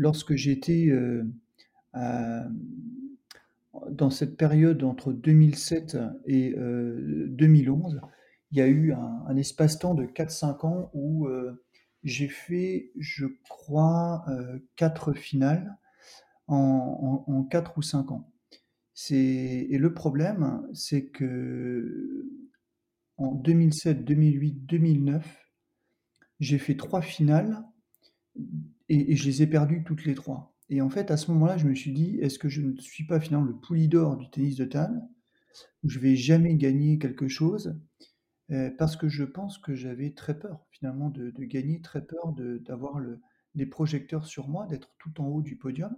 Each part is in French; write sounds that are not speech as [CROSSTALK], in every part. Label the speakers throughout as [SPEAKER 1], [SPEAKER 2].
[SPEAKER 1] lorsque j'étais, heu, à dans cette période entre 2007 et heu, 2011, il y a eu un espace-temps de 4-5 ans où, heu, j'ai fait, je crois, 4 finales en en en 4 ou 5 ans. Et le problème, c'est que en 2007-2008-2009, j'ai fait 3 finales et je les ai perdues toutes les 3 et en fait, à ce moment-là, je me suis dit: «Est-ce que je ne suis pas finalement le Poulidor du tennis de table, je vais jamais gagner quelque chose?» heu, parce que je pense que j'avais très peur finalement de gagner, très peur d'avoir le les projecteurs sur moi, d'être tout en haut du podium.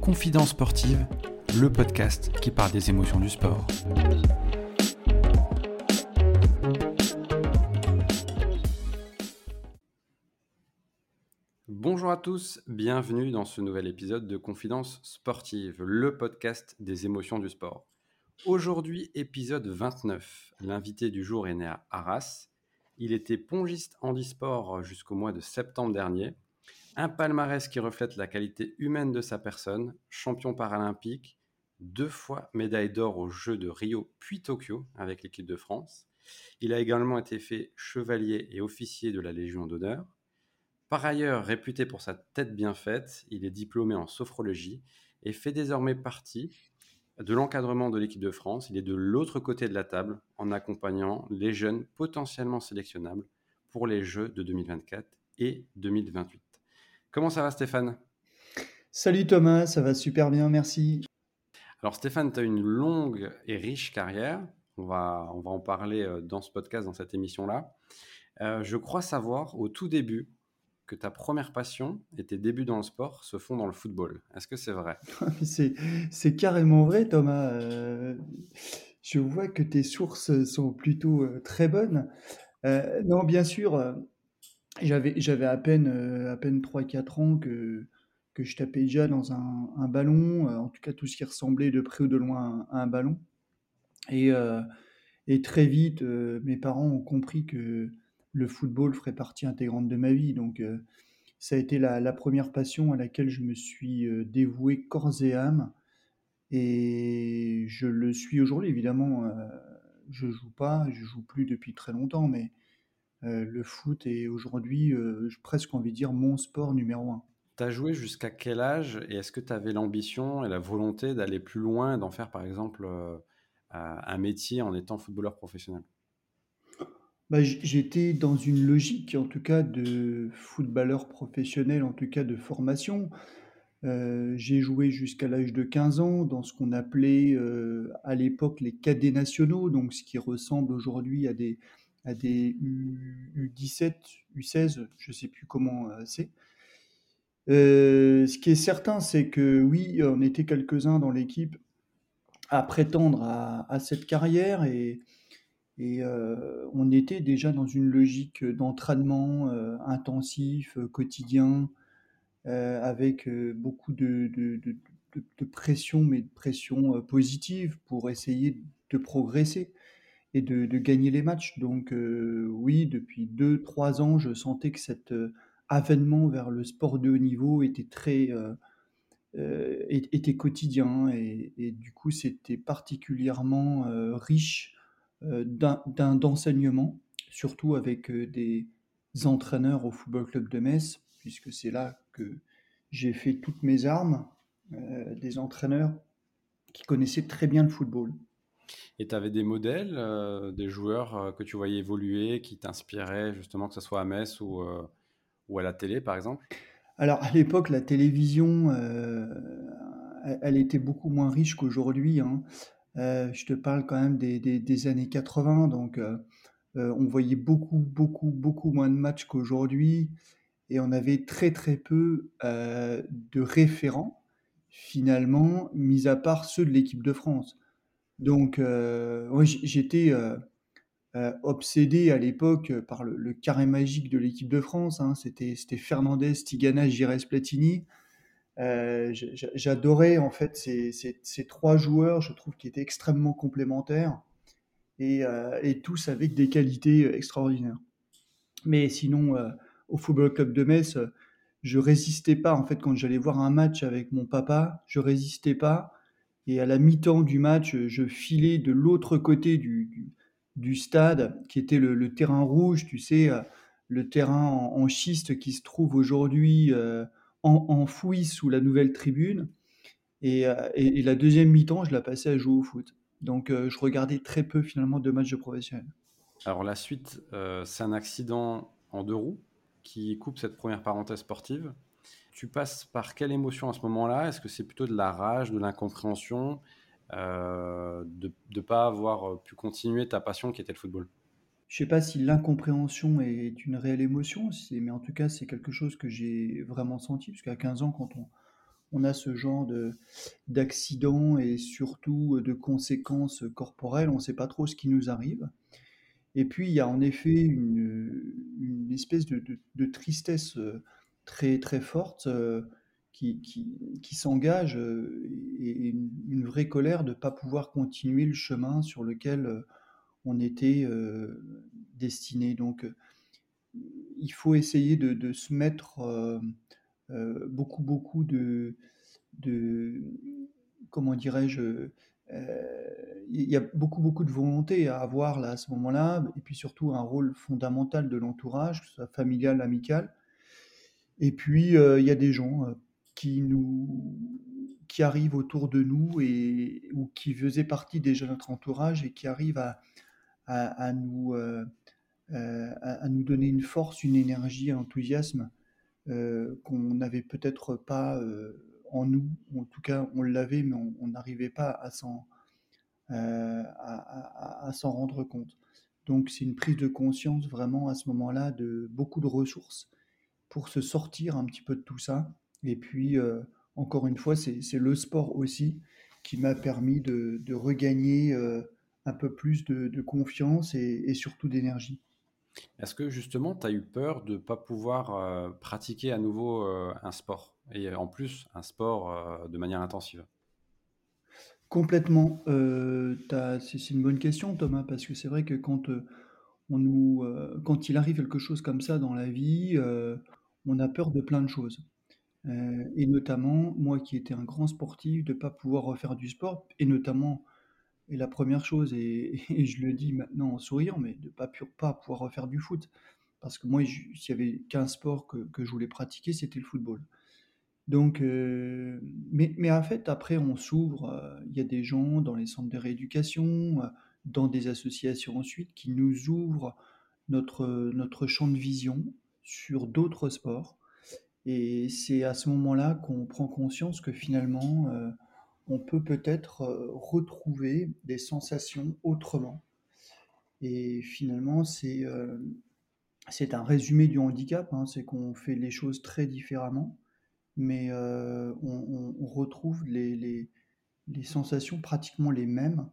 [SPEAKER 2] Confidence sportive, le podcast qui parle des émotions du sport. À tous, bienvenue dans ce nouvel épisode de Confidence sportive, le podcast des émotions du sport. Aujourd'hui, épisode 29. L'invité du jour est né à Arras. Il était pongiste handisport jusqu'au mois de septembre dernier. Un palmarès qui reflète la qualité humaine de sa personne, champion paralympique, deux fois médaille d'or aux Jeux de Rio puis Tokyo avec l'équipe de France. Il a également été fait chevalier et officier de la Légion d'honneur. Par ailleurs, réputé pour sa tête bien faite, il est diplômé en sophrologie et fait désormais partie de l'encadrement de l'équipe de France. Il est de l'autre côté de la table en accompagnant les jeunes potentiellement sélectionnables pour les Jeux de 2024 et 2028. Comment ça va Stéphane?
[SPEAKER 1] Salut Thomas, ça va super bien, merci.
[SPEAKER 2] Alors Stéphane, tu as une longue et riche carrière. On va, on va en parler euh, dans ce podcast, dans cette émission-là. Euh, je crois savoir au tout début que ta première passion et tes débuts dans le sport se font dans le football. Est-ce que c'est vrai? [LAUGHS]
[SPEAKER 1] C'est, carrément vrai, Thomas. Euh, je vois que tes sources sont plutôt euh, très bonnes. Euh, non, bien sûr, j'avais, à peine, à peine 3-4 ans que, je tapais déjà dans un, ballon, en tout cas tout ce qui ressemblait de près ou de loin à un, ballon. Et, très vite, mes parents ont compris que le football ferait partie intégrante de ma vie. Donc, euh, ça a été la, la première passion à laquelle je me suis euh, dévoué corps et âme. Et je le suis aujourd'hui, évidemment. euh, je joue pas, je joue plus depuis très longtemps, mais euh, le foot est aujourd'hui, j'ai presque envie de dire, mon sport numéro un.
[SPEAKER 2] Tu as joué jusqu'à quel âge et est-ce que tu avais l'ambition et la volonté d'aller plus loin, d'en faire par exemple un métier en étant footballeur professionnel?
[SPEAKER 1] Bah, j'étais dans une logique, en tout cas, de footballeur professionnel, en tout cas de formation. Euh, j'ai joué jusqu'à l'âge de 15 ans dans ce qu'on appelait euh, à l'époque les cadets nationaux, donc ce qui ressemble aujourd'hui à des, U, U17, U16, je ne sais plus comment euh, c'est. Ce qui est certain, c'est que oui, on était quelques-uns dans l'équipe à prétendre à, à cette carrière et, et euh, on était déjà dans une logique d'entraînement euh, intensif, euh, quotidien, avec beaucoup de, pression, mais de pression positive pour essayer de progresser et de, gagner les matchs. Donc oui, depuis deux, trois ans, je sentais que cet avènement vers le sport de haut niveau était très, était quotidien et, du coup c'était particulièrement riche d'un, d'un- d'enseignement, surtout avec euh, des entraîneurs au Football Club de Metz, puisque c'est là que j'ai fait toutes mes armes, euh, des entraîneurs qui connaissaient très bien le football.
[SPEAKER 2] Et tu avais des modèles, euh, des joueurs euh, que tu voyais évoluer, qui t'inspiraient justement, que ce soit à Metz ou, euh, ou à la télé par exemple?
[SPEAKER 1] Alors à l'époque, la télévision, euh, elle, elle était beaucoup moins riche qu'aujourd'hui. hein. Euh, je te parle quand même des, des- années 80, donc euh, euh, on voyait beaucoup, beaucoup, beaucoup moins de matchs qu'aujourd'hui, et on avait très, très peu de référents, finalement, mis à part ceux de l'équipe de France. Donc, j'étais obsédé à l'époque par le, carré magique de l'équipe de France. hein. C'était Fernandez, Tigana, Gires, Platini. Euh, j'adorais en fait ces, ces- trois joueurs. Je trouve qu'ils étaient extrêmement complémentaires. et, et tous avec des qualités extraordinaires. Mais sinon, au Football Club de Metz, je résistais pas. En fait, quand j'allais voir un match avec mon papa, je résistais pas. Et à la mi-temps du match, je filais de l'autre côté du, du, stade, qui était le, terrain rouge, tu sais, le terrain en, schiste qui se trouve aujourd'hui euh, enfoui sous la nouvelle tribune. Et, et, la deuxième mi-temps, je la passais à jouer au foot. Donc, euh, je regardais très peu finalement de matchs de professionnels.
[SPEAKER 2] Alors, la suite, euh, c'est un accident en deux roues qui coupe cette première parenthèse sportive. Tu passes par quelle émotion à ce moment-là? Est-ce que c'est plutôt de la rage, de l'incompréhension, euh, de ne pas avoir pu continuer ta passion qui était le football?
[SPEAKER 1] Je ne sais pas si l'incompréhension est une réelle émotion, mais en tout cas, c'est quelque chose que j'ai vraiment senti, parce qu'à 15 ans, quand on, on a ce genre d'accident et surtout de conséquences corporelles, on ne sait pas trop ce qui nous arrive. Et puis, il y a en effet une, espèce de, tristesse euh, très, très forte euh, qui, qui, s'engage euh, et une, vraie colère de ne pas pouvoir continuer le chemin sur lequel on était destiné. Donc, il faut essayer de, se mettre beaucoup, beaucoup de, comment dirais-je, il y a beaucoup, beaucoup de volonté à avoir là, à ce moment-là, et puis surtout un rôle fondamental de l'entourage, que ce soit familial, amical. Et puis, il y a des gens qui, nous, qui arrivent autour de nous et, ou qui faisaient partie déjà de notre entourage et qui arrivent à, à, nous, euh, à, nous donner une force, une énergie, un enthousiasme qu'on n'avait peut-être pas en nous, en tout cas on l'avait, mais on n'arrivait pas à s'en euh, à, s'en rendre compte. Donc c'est une prise de conscience vraiment à ce moment-là de beaucoup de ressources pour se sortir un petit peu de tout ça. Et puis, euh, encore une fois, c'est le sport aussi qui m'a permis de, regagner euh, un peu plus de, confiance et, surtout d'énergie.
[SPEAKER 2] Est-ce que justement, tu as eu peur de ne pas pouvoir pratiquer à nouveau un sport Et en plus, un sport de manière intensive?
[SPEAKER 1] Complètement. Euh, c'est une bonne question, Thomas, parce que c'est vrai que quand, euh, on nous, euh, quand il arrive quelque chose comme ça dans la vie, on a peur de plein de choses. et notamment, moi qui étais un grand sportif, de ne pas pouvoir refaire du sport et notamment et la première chose et [LAUGHS] et je le dis maintenant en souriant, mais de pas pas pouvoir refaire du foot. Parce que moi, s'il y avait qu'un sport que je voulais pratiquer, c'était le football. Donc, euh, mais, en fait, après, on s'ouvre. Euh, il y a des gens dans les centres de rééducation, euh, dans des associations ensuite, qui nous ouvrent notre champ de vision sur d'autres sports. Et c'est à ce moment-là qu'on prend conscience que finalement, on peut peut-être retrouver des sensations autrement. Et finalement, c'est c'est un résumé du handicap, hein, c'est qu'on fait les choses très différemment mais euh, on, retrouve les, sensations pratiquement les mêmes,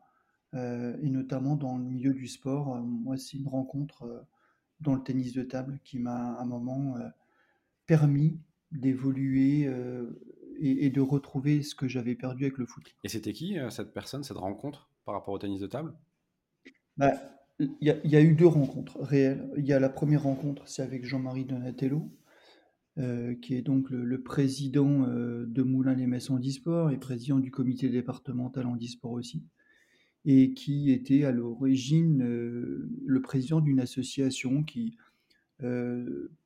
[SPEAKER 1] euh, et notamment dans le milieu du sport. Euh, moi, c'est une rencontre dans le tennis de table qui m'a à un moment permis d'évoluer et, de retrouver ce que j'avais perdu avec le foot.
[SPEAKER 2] Et c'était qui cette personne, cette rencontre par rapport au tennis de table?
[SPEAKER 1] Bah, Il y, a eu deux rencontres réelles. Il y a la première rencontre, c'est avec Jean-Marie Donatello, euh, qui est donc le, président euh, de Moulins-les-Metz Handisport et président du comité départemental Handisport aussi, et qui était à l'origine euh, le président d'une association qui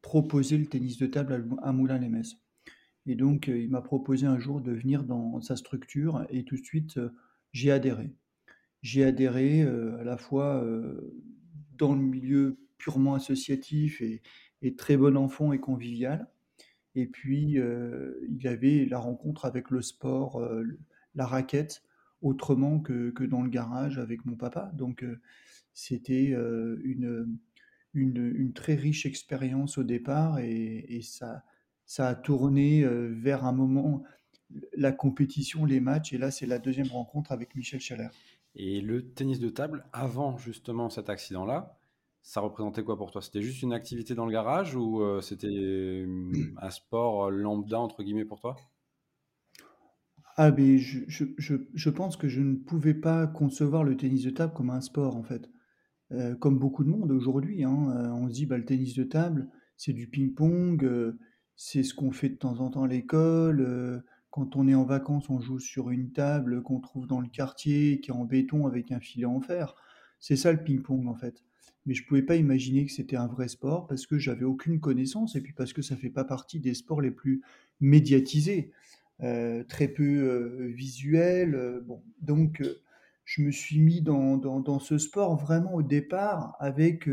[SPEAKER 1] proposait le tennis de table à, Moulins-les-Metz. Et donc, il m'a proposé un jour de venir dans sa structure et tout de suite, j'ai adhéré. J'ai adhéré à la fois dans le milieu purement associatif et, très bon enfant et convivial, et puis, euh, il avait la rencontre avec le sport, euh, la raquette, autrement que, que, dans le garage avec mon papa. Donc, euh, c'était une, une, très riche expérience au départ et ça, ça a tourné vers un moment, la compétition, les matchs. Et là, c'est la deuxième rencontre avec Michel Chaler.
[SPEAKER 2] Et le tennis de table, avant justement cet accident-là, ça représentait quoi pour toi? C'était juste une activité dans le garage ou euh, c'était [CLEARS THROAT] un sport lambda, entre guillemets, pour toi?
[SPEAKER 1] Ah beh, je je je je pense que je ne pouvais pas concevoir le tennis de table comme un sport, en fait. Comme beaucoup de monde aujourd'hui, hein, on se dit: «Bah, le tennis de table, c'est du ping-pong, c'est ce qu'on fait de temps en temps à l'école, heu, quand on est en vacances, on joue sur une table qu'on trouve dans le quartier, qui est en béton avec un filet en fer». C'est ça le ping-pong, en fait. Mais je pouvais pas imaginer que c'était un vrai sport parce que j'avais aucune connaissance et puis parce que ça fait pas partie des sports les plus médiatisés, heu, très peu, heu, visuels, heu, bon donc je me suis mis dans dans dans ce sport vraiment au départ avec,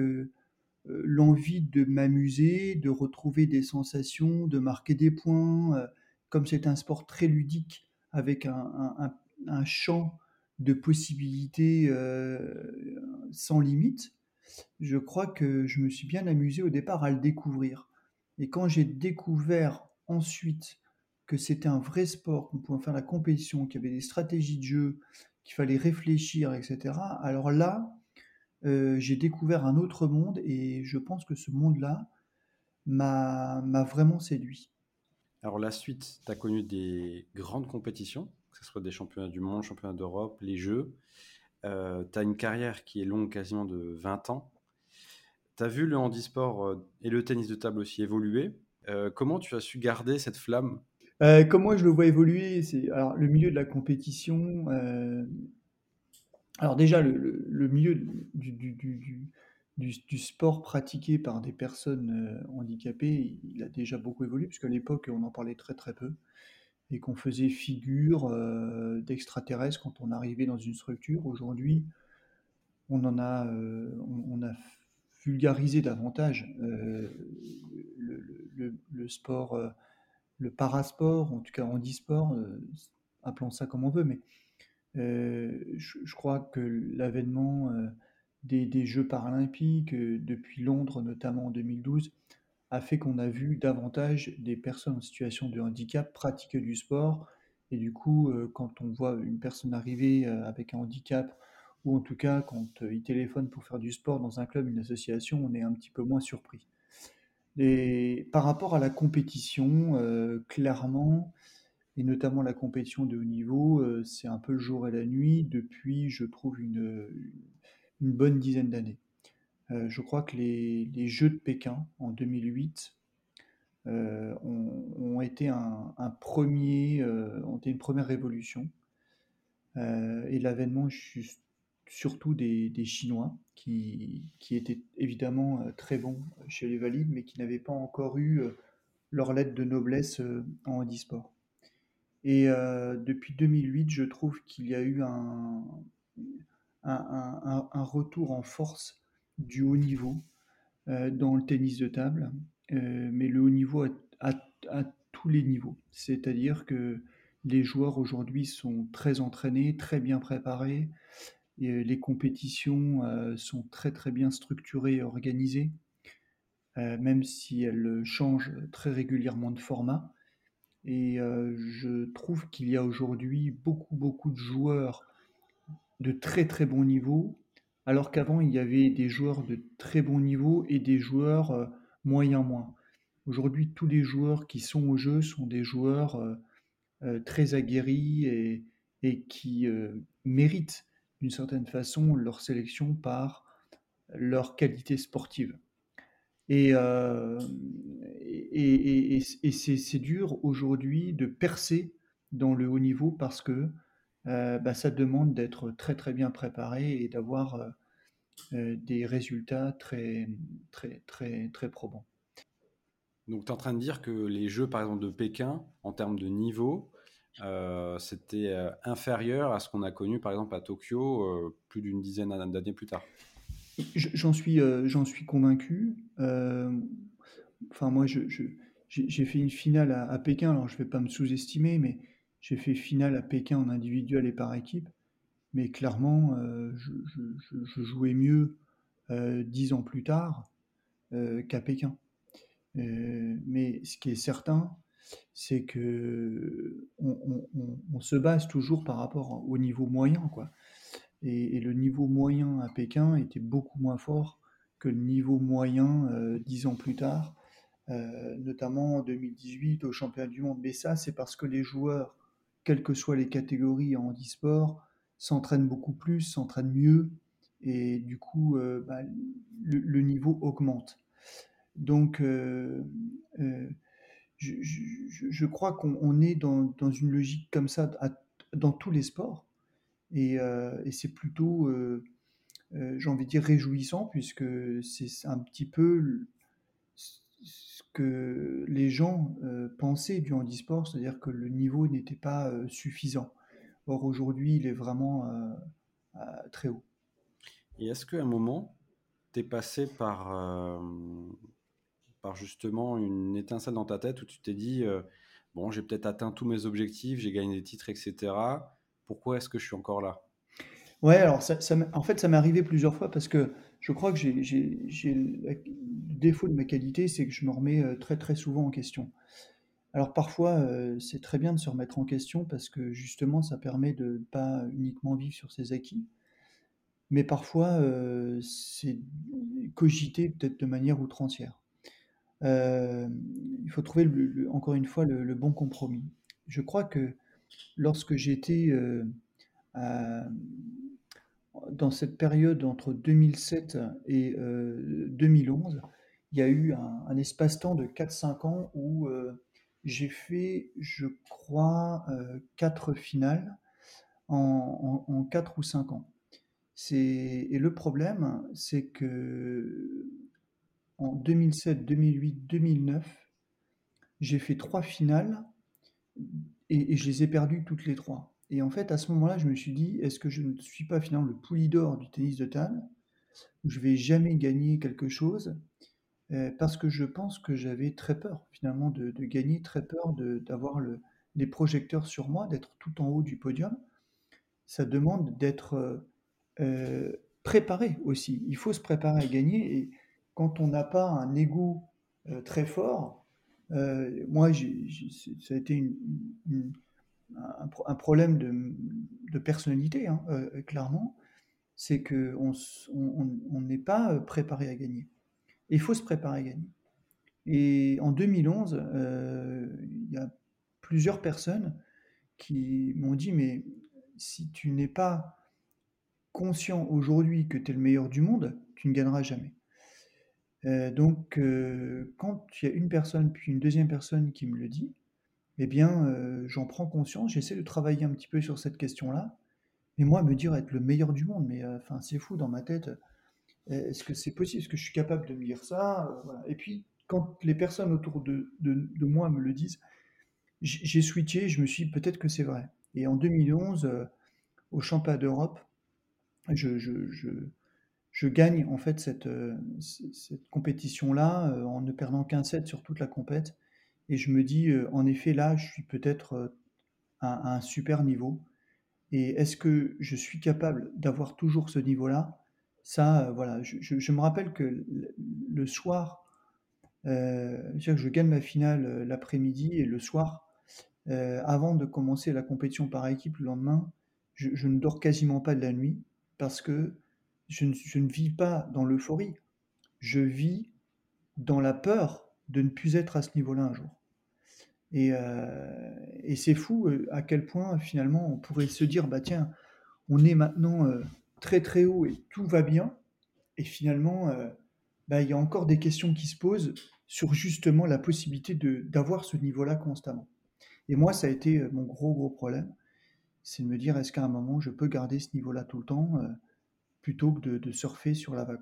[SPEAKER 1] l'envie de m'amuser, de retrouver des sensations, de marquer des points, heu, comme c'est un sport très ludique avec un champ de possibilités, heu, sans limite, je crois que je me suis bien amusé au départ à le découvrir. Et quand j'ai découvert ensuite que c'était un vrai sport, qu'on pouvait faire la compétition, qu'il y avait des stratégies de jeu, qu'il fallait réfléchir et cetera, alors là, heu, j'ai découvert un autre monde et je pense que ce monde-là m'a m'a vraiment séduit.
[SPEAKER 2] Alors la suite, tu as connu des grandes compétitions, que ce soit des championnats du monde, championnats d'Europe, les Jeux. Heu, tu as une carrière qui est longue, quasiment de 20 ans. Tu as vu le handisport, heu, et le tennis de table aussi évoluer. Heu, comment tu as su garder cette flamme?
[SPEAKER 1] Heu, comment je le vois évoluer, c'est alors le milieu de la compétition, alors déjà le milieu du du du du sport pratiqué par des personnes, heu, handicapées, il a déjà beaucoup évolué puisqu'à l'époque, on en parlait très, très peu et qu'on faisait figure, heu, d'extraterrestres quand on arrivait dans une structure. Aujourd'hui, on en a, heu, on a vulgarisé davantage, heu, le sport, le parasport, en tout cas handisport, heu, appelons ça comme on veut, mais Heu, je crois que l'avènement, heu, des Jeux paralympiques, heu, depuis Londres, notamment en 2012, a fait qu'on a vu davantage des personnes en situation de handicap pratiquer du sport et du coup, quand on voit une personne arriver, avec un handicap ou en tout cas quand, il téléphone pour faire du sport dans un club, une association, on est un petit peu moins surpris. Et par rapport à la compétition, clairement et notamment la compétition de haut niveau, heu, c'est un peu le jour et la nuit depuis, je trouve, une, bonne dizaine d'années. Heu, je crois que les Jeux de Pékin en 2008, heu, ont été un 1 ont été une première révolution, et l'avènement surtout des Chinois qui qui étaient évidemment, très bons chez les valides, mais qui n'avaient pas encore eu, leur lettre de noblesse, en handisport. Et heu, depuis 2008, je trouve qu'il y a eu un retour en force du haut niveau, heu, dans le tennis de table, heu, mais le haut niveau à tous les niveaux. C'est-à-dire que les joueurs aujourd'hui sont très entraînés, très bien préparés et les compétitions, sont très, très bien structurées et organisées, même si elles, changent très régulièrement de format. Et heu, je trouve qu'il y a aujourd'hui beaucoup, beaucoup de joueurs de très, très bon niveau, alors qu'avant il y avait des joueurs de très bon niveau et des joueurs, heu, moyen moins. Aujourd'hui, tous les joueurs qui sont au jeu sont des joueurs, heu heu, très aguerris et et qui, méritent d'une certaine façon leur sélection par leur qualité sportive. Et, et et et et c'est dur aujourd'hui de percer dans le haut niveau parce que, heu, bah, ça demande d'être très, très bien préparé et d'avoir, heu heu, des résultats très, très, très, très probants.
[SPEAKER 2] Donc, tu es en train de dire que les Jeux, par exemple, de Pékin, en termes de niveau, c'était, inférieur à ce qu'on a connu, par exemple, à Tokyo, plus d'une dizaine d'années plus tard?
[SPEAKER 1] Je j'en suis, j'en suis convaincu. Enfin moi j'ai fait une finale à Pékin, alors je vais pas me sous-estimer, mais j'ai fait finale à Pékin en individuel et par équipe. Mais clairement, heu, je jouais mieux, heu, 10 ans plus tard, heu, qu'à Pékin. Mais ce qui est certain, c'est qu'on on se base toujours par rapport au niveau moyen, quoi. Et le niveau moyen à Pékin était beaucoup moins fort que le niveau moyen, 10 ans plus tard, heu, notamment en 2018 aux championnats du monde. Mais ça, c'est parce que les joueurs quelles que soient les catégories en handisport, s'entraînent beaucoup plus, s'entraînent mieux et du coup, heu, bah, le niveau augmente. Donc heu, je crois qu'on on est dans dans une logique comme ça dans tous les sports et c'est plutôt, j'ai envie de dire réjouissant puisque c'est un petit peu que les gens, heu, pensaient du handisport, c'est-à-dire que le niveau n'était pas, heu, suffisant. Or aujourd'hui, il est vraiment, heu, à très haut.
[SPEAKER 2] Et est-ce qu'à un moment, tu es passé par, par justement une étincelle dans ta tête où tu t'es dit, «Bon, j'ai peut-être atteint tous mes objectifs, j'ai gagné des titres et cetera. Pourquoi est-ce que je suis encore là?»
[SPEAKER 1] Ouais, alors ça ça m'est en fait, ça m'est arrivé plusieurs fois parce que je crois que j'ai défaut de ma qualité, c'est que je me remets, heu, très, très souvent en question. Alors parfois, heu, c'est très bien de se remettre en question parce que justement ça permet de ne pas uniquement vivre sur ses acquis. Mais parfois, heu, c'est cogiter peut-être de manière outrancière. Il faut trouver le le encore une fois le le bon compromis. Je crois que lorsque j'étais, dans cette période entre 2007 et heu, 2011, il y a eu un espace-temps de 4-5 ans où, heu, j'ai fait, je crois, heu, 4 finales en en en 4 ou 5 ans. Et le problème, c'est que en 2007, 2008, 2009, j'ai fait 3 finales et et je les ai perdues toutes les 3. Et en fait, à ce moment-là, je me suis dit: «Est-ce que je ne suis pas finalement le pouli d'or du tennis de table, où je vais jamais gagner quelque chose?» heu, parce que je pense que j'avais très peur finalement de gagner, très peur d'avoir le les projecteurs sur moi, d'être tout en haut du podium. Ça demande d'être, heu heu, préparé aussi. Il faut se préparer à gagner et quand on n'a pas un ego, très fort, moi ça a été une un problème de personnalité, hein, heu, clairement. C'est qu'on n'est pas, préparé à gagner. Il faut se préparer à gagner. Et en 2011, heu, il y a plusieurs personnes qui m'ont dit: «Mais si tu n'es pas conscient aujourd'hui que tu es le meilleur du monde, tu ne gagneras jamais». Donc quand il y a une personne, puis une deuxième personne qui me le dit, eh bien, heu, j'en prends conscience, j'essaie de travailler un petit peu sur cette question-là. Mais moi, me dire être le meilleur du monde, mais heu, enfin, c'est fou dans ma tête. Est-ce que c'est possible? Est-ce que je suis capable de me dire ça? Et puis, quand les personnes autour de de moi me le disent, j'ai switché, je me suis dit: «Peut-être que c'est vrai». Et en 2011, heu, au championnat d'Europe, je je je je gagne en fait cette, cette compétition-là, en ne perdant qu'un set sur toute la compète. Et je me dis, heu: «En effet, là, je suis peut-être, heu, à un super niveau». Et est-ce que je suis capable d'avoir toujours ce niveau-là? Ça, heu, voilà, je me rappelle que le soir, que je gagne ma finale, l'après-midi et le soir, avant de commencer la compétition par équipe le lendemain, je ne dors quasiment pas de la nuit parce que je ne vis pas dans l'euphorie. Je vis dans la peur de ne plus être à ce niveau-là un jour. Et heu et c'est fou, heu, à quel point finalement on pourrait se dire: «Bah tiens, on est maintenant, heu, très, très haut et tout va bien» et finalement, bah, il y a encore des questions qui se posent sur justement la possibilité d'avoir ce niveau-là constamment. Et moi, ça a été, mon gros, gros problème, c'est de me dire: «Est-ce qu'à un moment je peux garder ce niveau-là tout le temps?» plutôt que de de surfer sur la vague.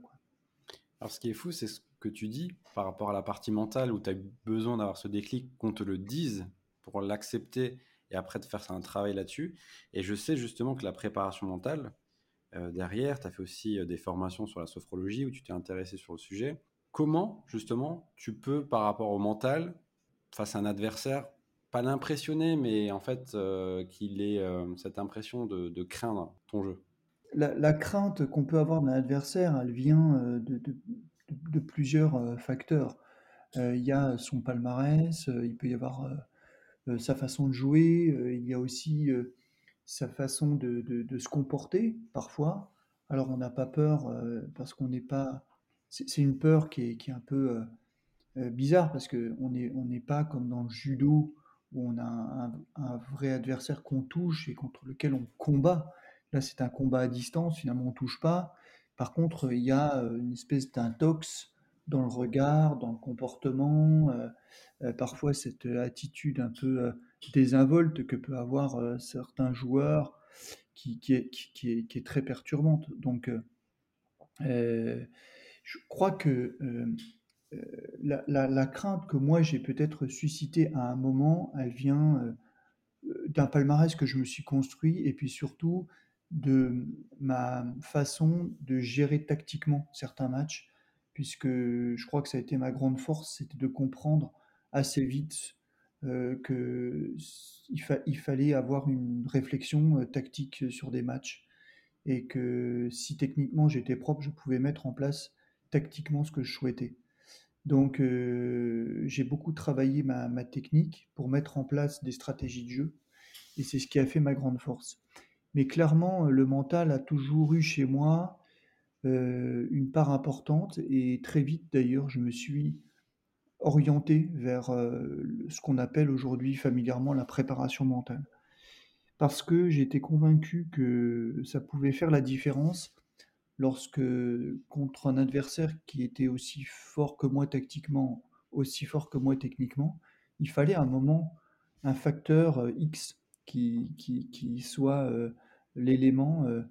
[SPEAKER 2] Alors, ce qui est fou, c'est ce que tu dis par rapport à la partie mentale où tu as besoin d'avoir ce déclic, qu'on te le dise pour l'accepter et après de faire un travail là-dessus. Et je sais justement que la préparation mentale, heu, derrière, tu as fait aussi, heu, des formations sur la sophrologie où tu t'es intéressé sur le sujet. Comment justement tu peux, par rapport au mental, face à un adversaire, pas l'impressionner, mais en fait, heu, qu'il ait, cette impression de craindre ton jeu?
[SPEAKER 1] La crainte qu'on peut avoir d'un adversaire, elle vient, heu, de plusieurs, heu, facteurs. Heu, il y a son palmarès, il peut y avoir, sa façon de jouer, il y a aussi, sa façon de se comporter parfois. Alors on n'a pas peur, parce qu'on n'est pas c'est une peur qui est un peu, bizarre parce qu'on est on n'est pas comme dans le judo où on a un vrai adversaire qu'on touche et contre lequel on combat. Là, c'est un combat à distance, finalement, on touche pas. Par contre, il y a, heu, une espèce d'intox dans le regard, dans le comportement, heu heu, parfois cette, attitude un peu, désinvolte que peut avoir, certains joueurs qui qui est très perturbante. Donc je crois que, la la crainte que moi j'ai peut-être suscitée à un moment, elle vient, d'un palmarès que je me suis construit et puis surtout de ma façon de gérer tactiquement certains matchs. Puisque je crois que ça a été ma grande force, c'était de comprendre assez vite, heu, que s il fa fallait avoir une réflexion, heu, tactique, sur des matchs et que si techniquement j'étais propre, je pouvais mettre en place tactiquement ce que je souhaitais. Donc heu, j'ai beaucoup travaillé ma ma technique pour mettre en place des stratégies de jeu et c'est ce qui a fait ma grande force. Mais clairement, le mental a toujours eu chez moi, heu, une part importante et très vite d'ailleurs, je me suis orienté vers, le ce qu'on appelle aujourd'hui familièrement la préparation mentale. Parce que j'étais convaincu que ça pouvait faire la différence lorsque, contre un adversaire qui était aussi fort que moi tactiquement, aussi fort que moi techniquement, il fallait un moment, un facteur, X qui soit, heu, l'élément, heu,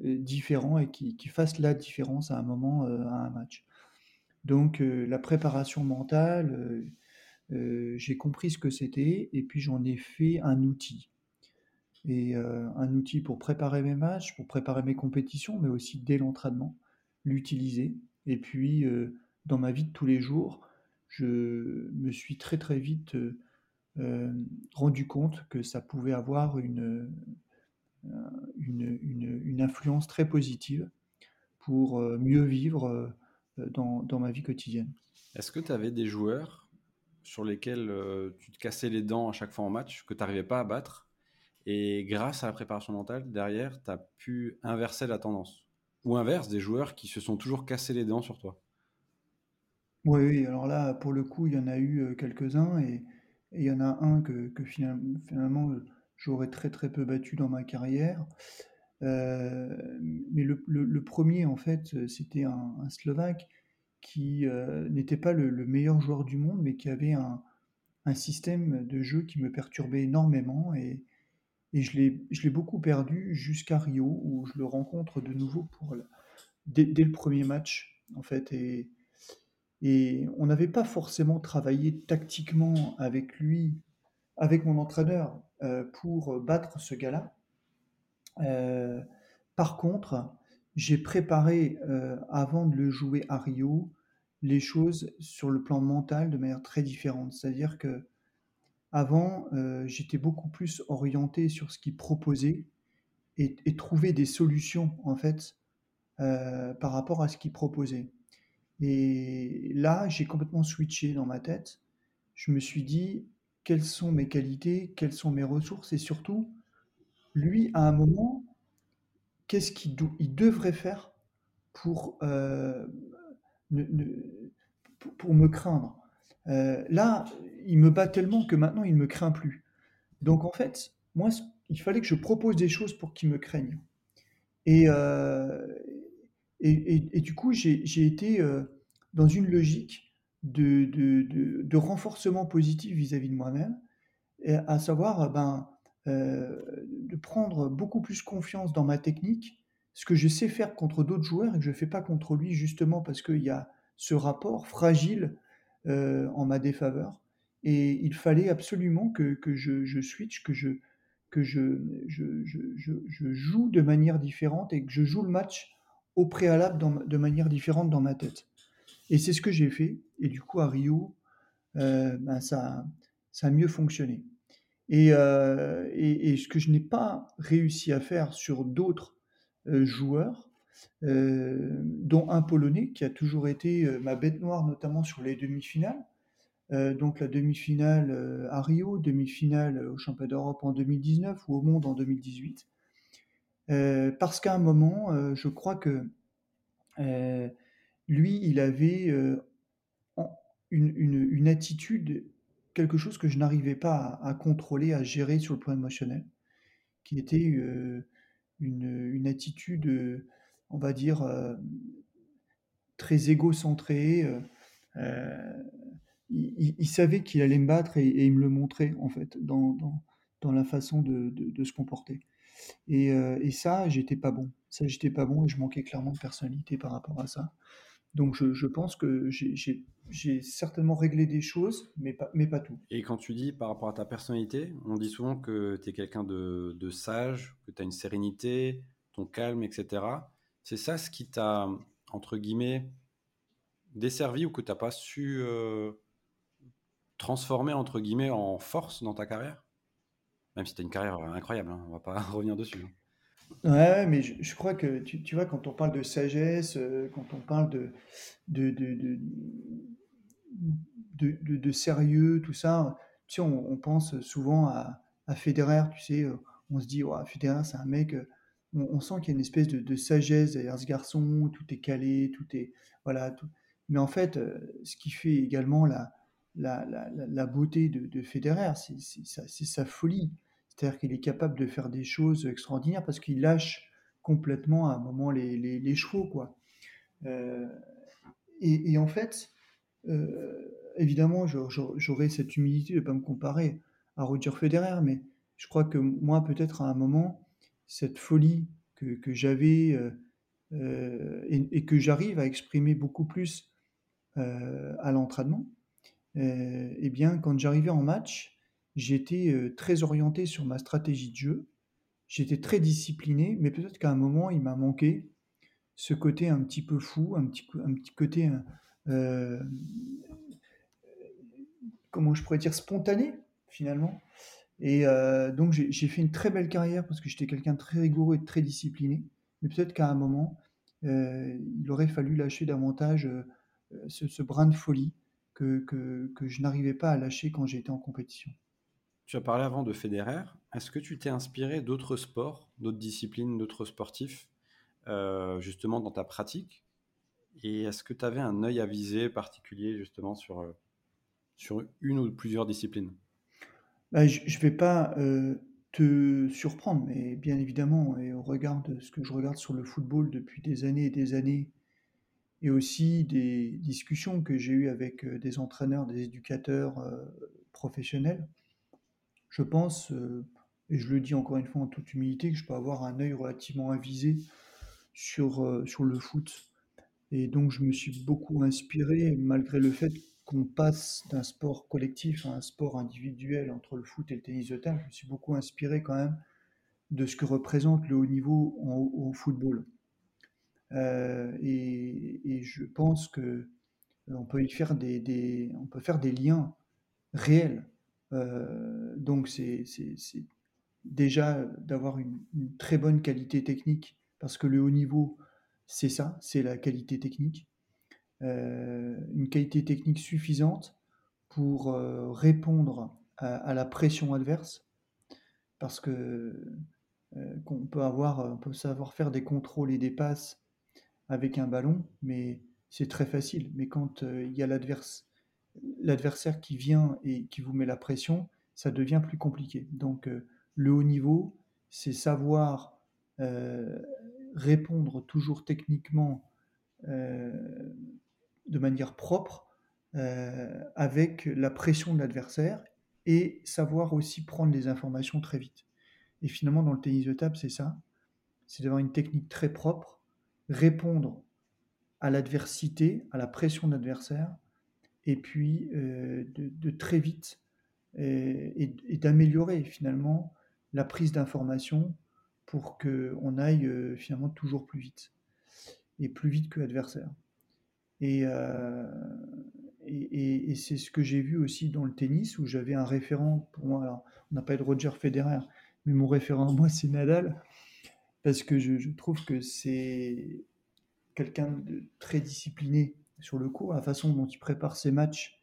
[SPEAKER 1] différent et qui fasse la différence à un moment, heu, à un match. Donc la préparation mentale, j'ai compris ce que c'était et puis j'en ai fait un outil et un outil pour préparer mes matchs, pour préparer mes compétitions, mais aussi dès l'entraînement, l'utiliser et puis, dans ma vie de tous les jours, je me suis très, très vite, rendu compte que ça pouvait avoir une, heu, une une une influence très positive pour, heu, mieux vivre, dans dans ma vie quotidienne.
[SPEAKER 2] Est-ce que tu avais des joueurs sur lesquels, tu te cassais les dents à chaque fois en match, que tu arrivais pas à battre et grâce à la préparation mentale, derrière, tu as pu inverser la tendance? Ou inverse, des joueurs qui se sont toujours cassés les dents sur toi?
[SPEAKER 1] Oui, oui, alors là, pour le coup, il y en a eu, quelques-uns et et il y en a un que que final finalement, heu, j'aurais très, très peu battu dans ma carrière. Heu, mais le le 1 en fait, heu, c'était un un Slovaque qui, n'était pas le le meilleur joueur du monde, mais qui avait un un système de jeu qui me perturbait énormément et et je l'ai beaucoup perdu jusqu'à Rio où je le rencontre de nouveau pour dès dès le 1er match, en fait et on n'avait pas forcément travaillé tactiquement avec lui, avec mon entraîneur, heu, pour battre ce gars-là. Heu, par contre, j'ai préparé, heu, avant de le jouer à Rio, les choses sur le plan mental de manière très différente. C'est-à-dire qu'avant, heu, j'étais beaucoup plus orienté sur ce qu'il proposait et et trouver des solutions, en fait, par rapport à ce qu'il proposait et là, j'ai complètement switché dans ma tête. Je me suis dit: «Quelles sont mes qualités? Quelles sont mes ressources?» et surtout, lui, à un moment qu'est-ce qu'il il devrait faire pour, ne ne pour me craindre? Heu, là, il me bat tellement que maintenant il me craint plus. Donc en fait, moi, il fallait que je propose des choses pour qu'il me craigne et heu et du coup, j'ai été, heu, dans une logique de renforcement positif vis-à-vis de moi-même à savoir, ben, heu, de prendre beaucoup plus confiance dans ma technique, ce que je sais faire contre d'autres joueurs et que je fais pas contre lui justement parce qu'il y a ce rapport fragile, en ma défaveur. Et il fallait absolument que je je switch, que je joue de manière différente et que je joue le match au préalable de manière différente dans ma tête et c'est ce que j'ai fait et du coup à Rio, heu, ben, ça a mieux fonctionné et heu et ce que je n'ai pas réussi à faire sur d'autres, heu, joueurs, dont un Polonais qui a toujours été, ma bête noire, notamment sur les demi-finales. Donc la demi-finale, à Rio, demi-finale, heu, aux championnats d'Europe en 2019 ou au monde en 2018. Heu, parce qu'à un moment, heu, je crois que, heu, lui, il avait, une attitude quelque chose que je n'arrivais pas à contrôler, à gérer sur le plan émotionnel, qui était, une, attitude, on va dire, très égocentrée, il il savait qu'il allait me battre et il me le montrait, en fait, dans la façon de se comporter et heu et ça, j'étais pas bon. Ça, j'étais pas bon et je manquais clairement de personnalité par rapport à ça. Donc je pense que j'ai certainement réglé des choses, mais pas mais pas tout.
[SPEAKER 2] Et quand tu dis par rapport à ta personnalité, on dit souvent que tu es quelqu'un de, sage, que tu as une sérénité, ton calme, etc. C'est ça ce qui t'a, entre guillemets, desservi ou que tu n'as pas su euh, transformer, entre guillemets, en force dans ta carrière? Même si tu as une carrière incroyable, hein, on va pas [LAUGHS] revenir dessus. hein.
[SPEAKER 1] Ouais, mais je crois que tu vois, quand on parle de sagesse, heu, quand on parle de de de de sérieux, tout ça, tu sais, on pense souvent à à Federer, tu sais, heu, on se dit: «Waouh, Federer, c'est un mec, heu» on sent qu'il y a une espèce de sagesse derrière ce garçon, tout est calé, tout est voilà, tout mais en fait, ce qui fait également la la la la beauté de de Federer, c'est sa folie. C'est-à-dire qu'il est capable de faire des choses extraordinaires parce qu'il lâche complètement à un moment les les chevaux, quoi. Heu et en fait, heu, évidemment, j'au j'au j'aurais cette humilité de pas me comparer à Roger Federer, mais je crois que moi, peut-être à un moment, cette folie que que j'avais, heu et et que j'arrive à exprimer beaucoup plus, à l'entraînement, et bien, quand j'arrivais en match, j'étais, très orienté sur ma stratégie de jeu. J'étais très discipliné, mais peut-être qu'à un moment, il m'a manqué ce côté un petit peu fou, un petit côté, heu, comment je pourrais dire? Spontané, finalement et donc j'ai fait une très belle carrière parce que j'étais quelqu'un de très rigoureux et de très discipliné. Mais peut-être qu'à un moment, il aurait fallu lâcher davantage, ce brin de folie que je n'arrivais pas à lâcher quand j'étais en compétition.
[SPEAKER 2] Tu as parlé avant de Federer. Est-ce que tu t'es inspiré d'autres sports, d'autres disciplines, d'autres sportifs, euh, justement dans ta pratique? Et est-ce que tu avais un œil avisé particulier justement sur, euh, sur une ou plusieurs disciplines?
[SPEAKER 1] Bah, je je vais pas, heu, te surprendre, mais bien évidemment et au regard de ce que je regarde sur le football depuis des années et des années et aussi des discussions que j'ai eues avec, des entraîneurs, des éducateurs, professionnels, je pense, heu et je le dis encore une fois en toute humilité, que je peux avoir un œil relativement avisé sur, heu, sur le foot et donc je me suis beaucoup inspiré malgré le fait qu'on passe d'un sport collectif à un sport individuel entre le foot et le tennis de table. Je me suis beaucoup inspiré quand même de ce que représente le haut niveau au football, heu et je pense que, on peut y faire des on peut faire des liens réels. Heu, donc c'est déjà d'avoir une très bonne qualité technique parce que le haut niveau, c'est ça, c'est la qualité technique. Heu, une qualité technique suffisante pour, heu, répondre à la pression adverse parce que, qu'on peut avoir, on peut savoir faire des contrôles et des passes avec un ballon, mais c'est très facile. Mais quand, il y a l'adverse l'adversaire qui vient et qui vous met la pression, ça devient plus compliqué. Donc, heu, le haut niveau, c'est savoir, heu, répondre toujours techniquement, heu, de manière propre, avec la pression de l'adversaire et savoir aussi prendre les informations très vite. Et finalement, dans le tennis de table, c'est ça, c'est d'avoir une technique très propre, répondre à l'adversité, à la pression de l'adversaire, et puis euh, de, très vite et, et, d'améliorer finalement la prise d'information pour qu'on aille euh, finalement toujours plus vite et plus vite que l'adversaire. Et, euh, c'est ce que j'ai vu aussi dans le tennis où j'avais un référent pour moi. Alors, on n'a pas de Roger Federer, mais mon référent moi c'est Nadal parce que je trouve que c'est quelqu'un de très discipliné sur le court, la façon dont il prépare ses matchs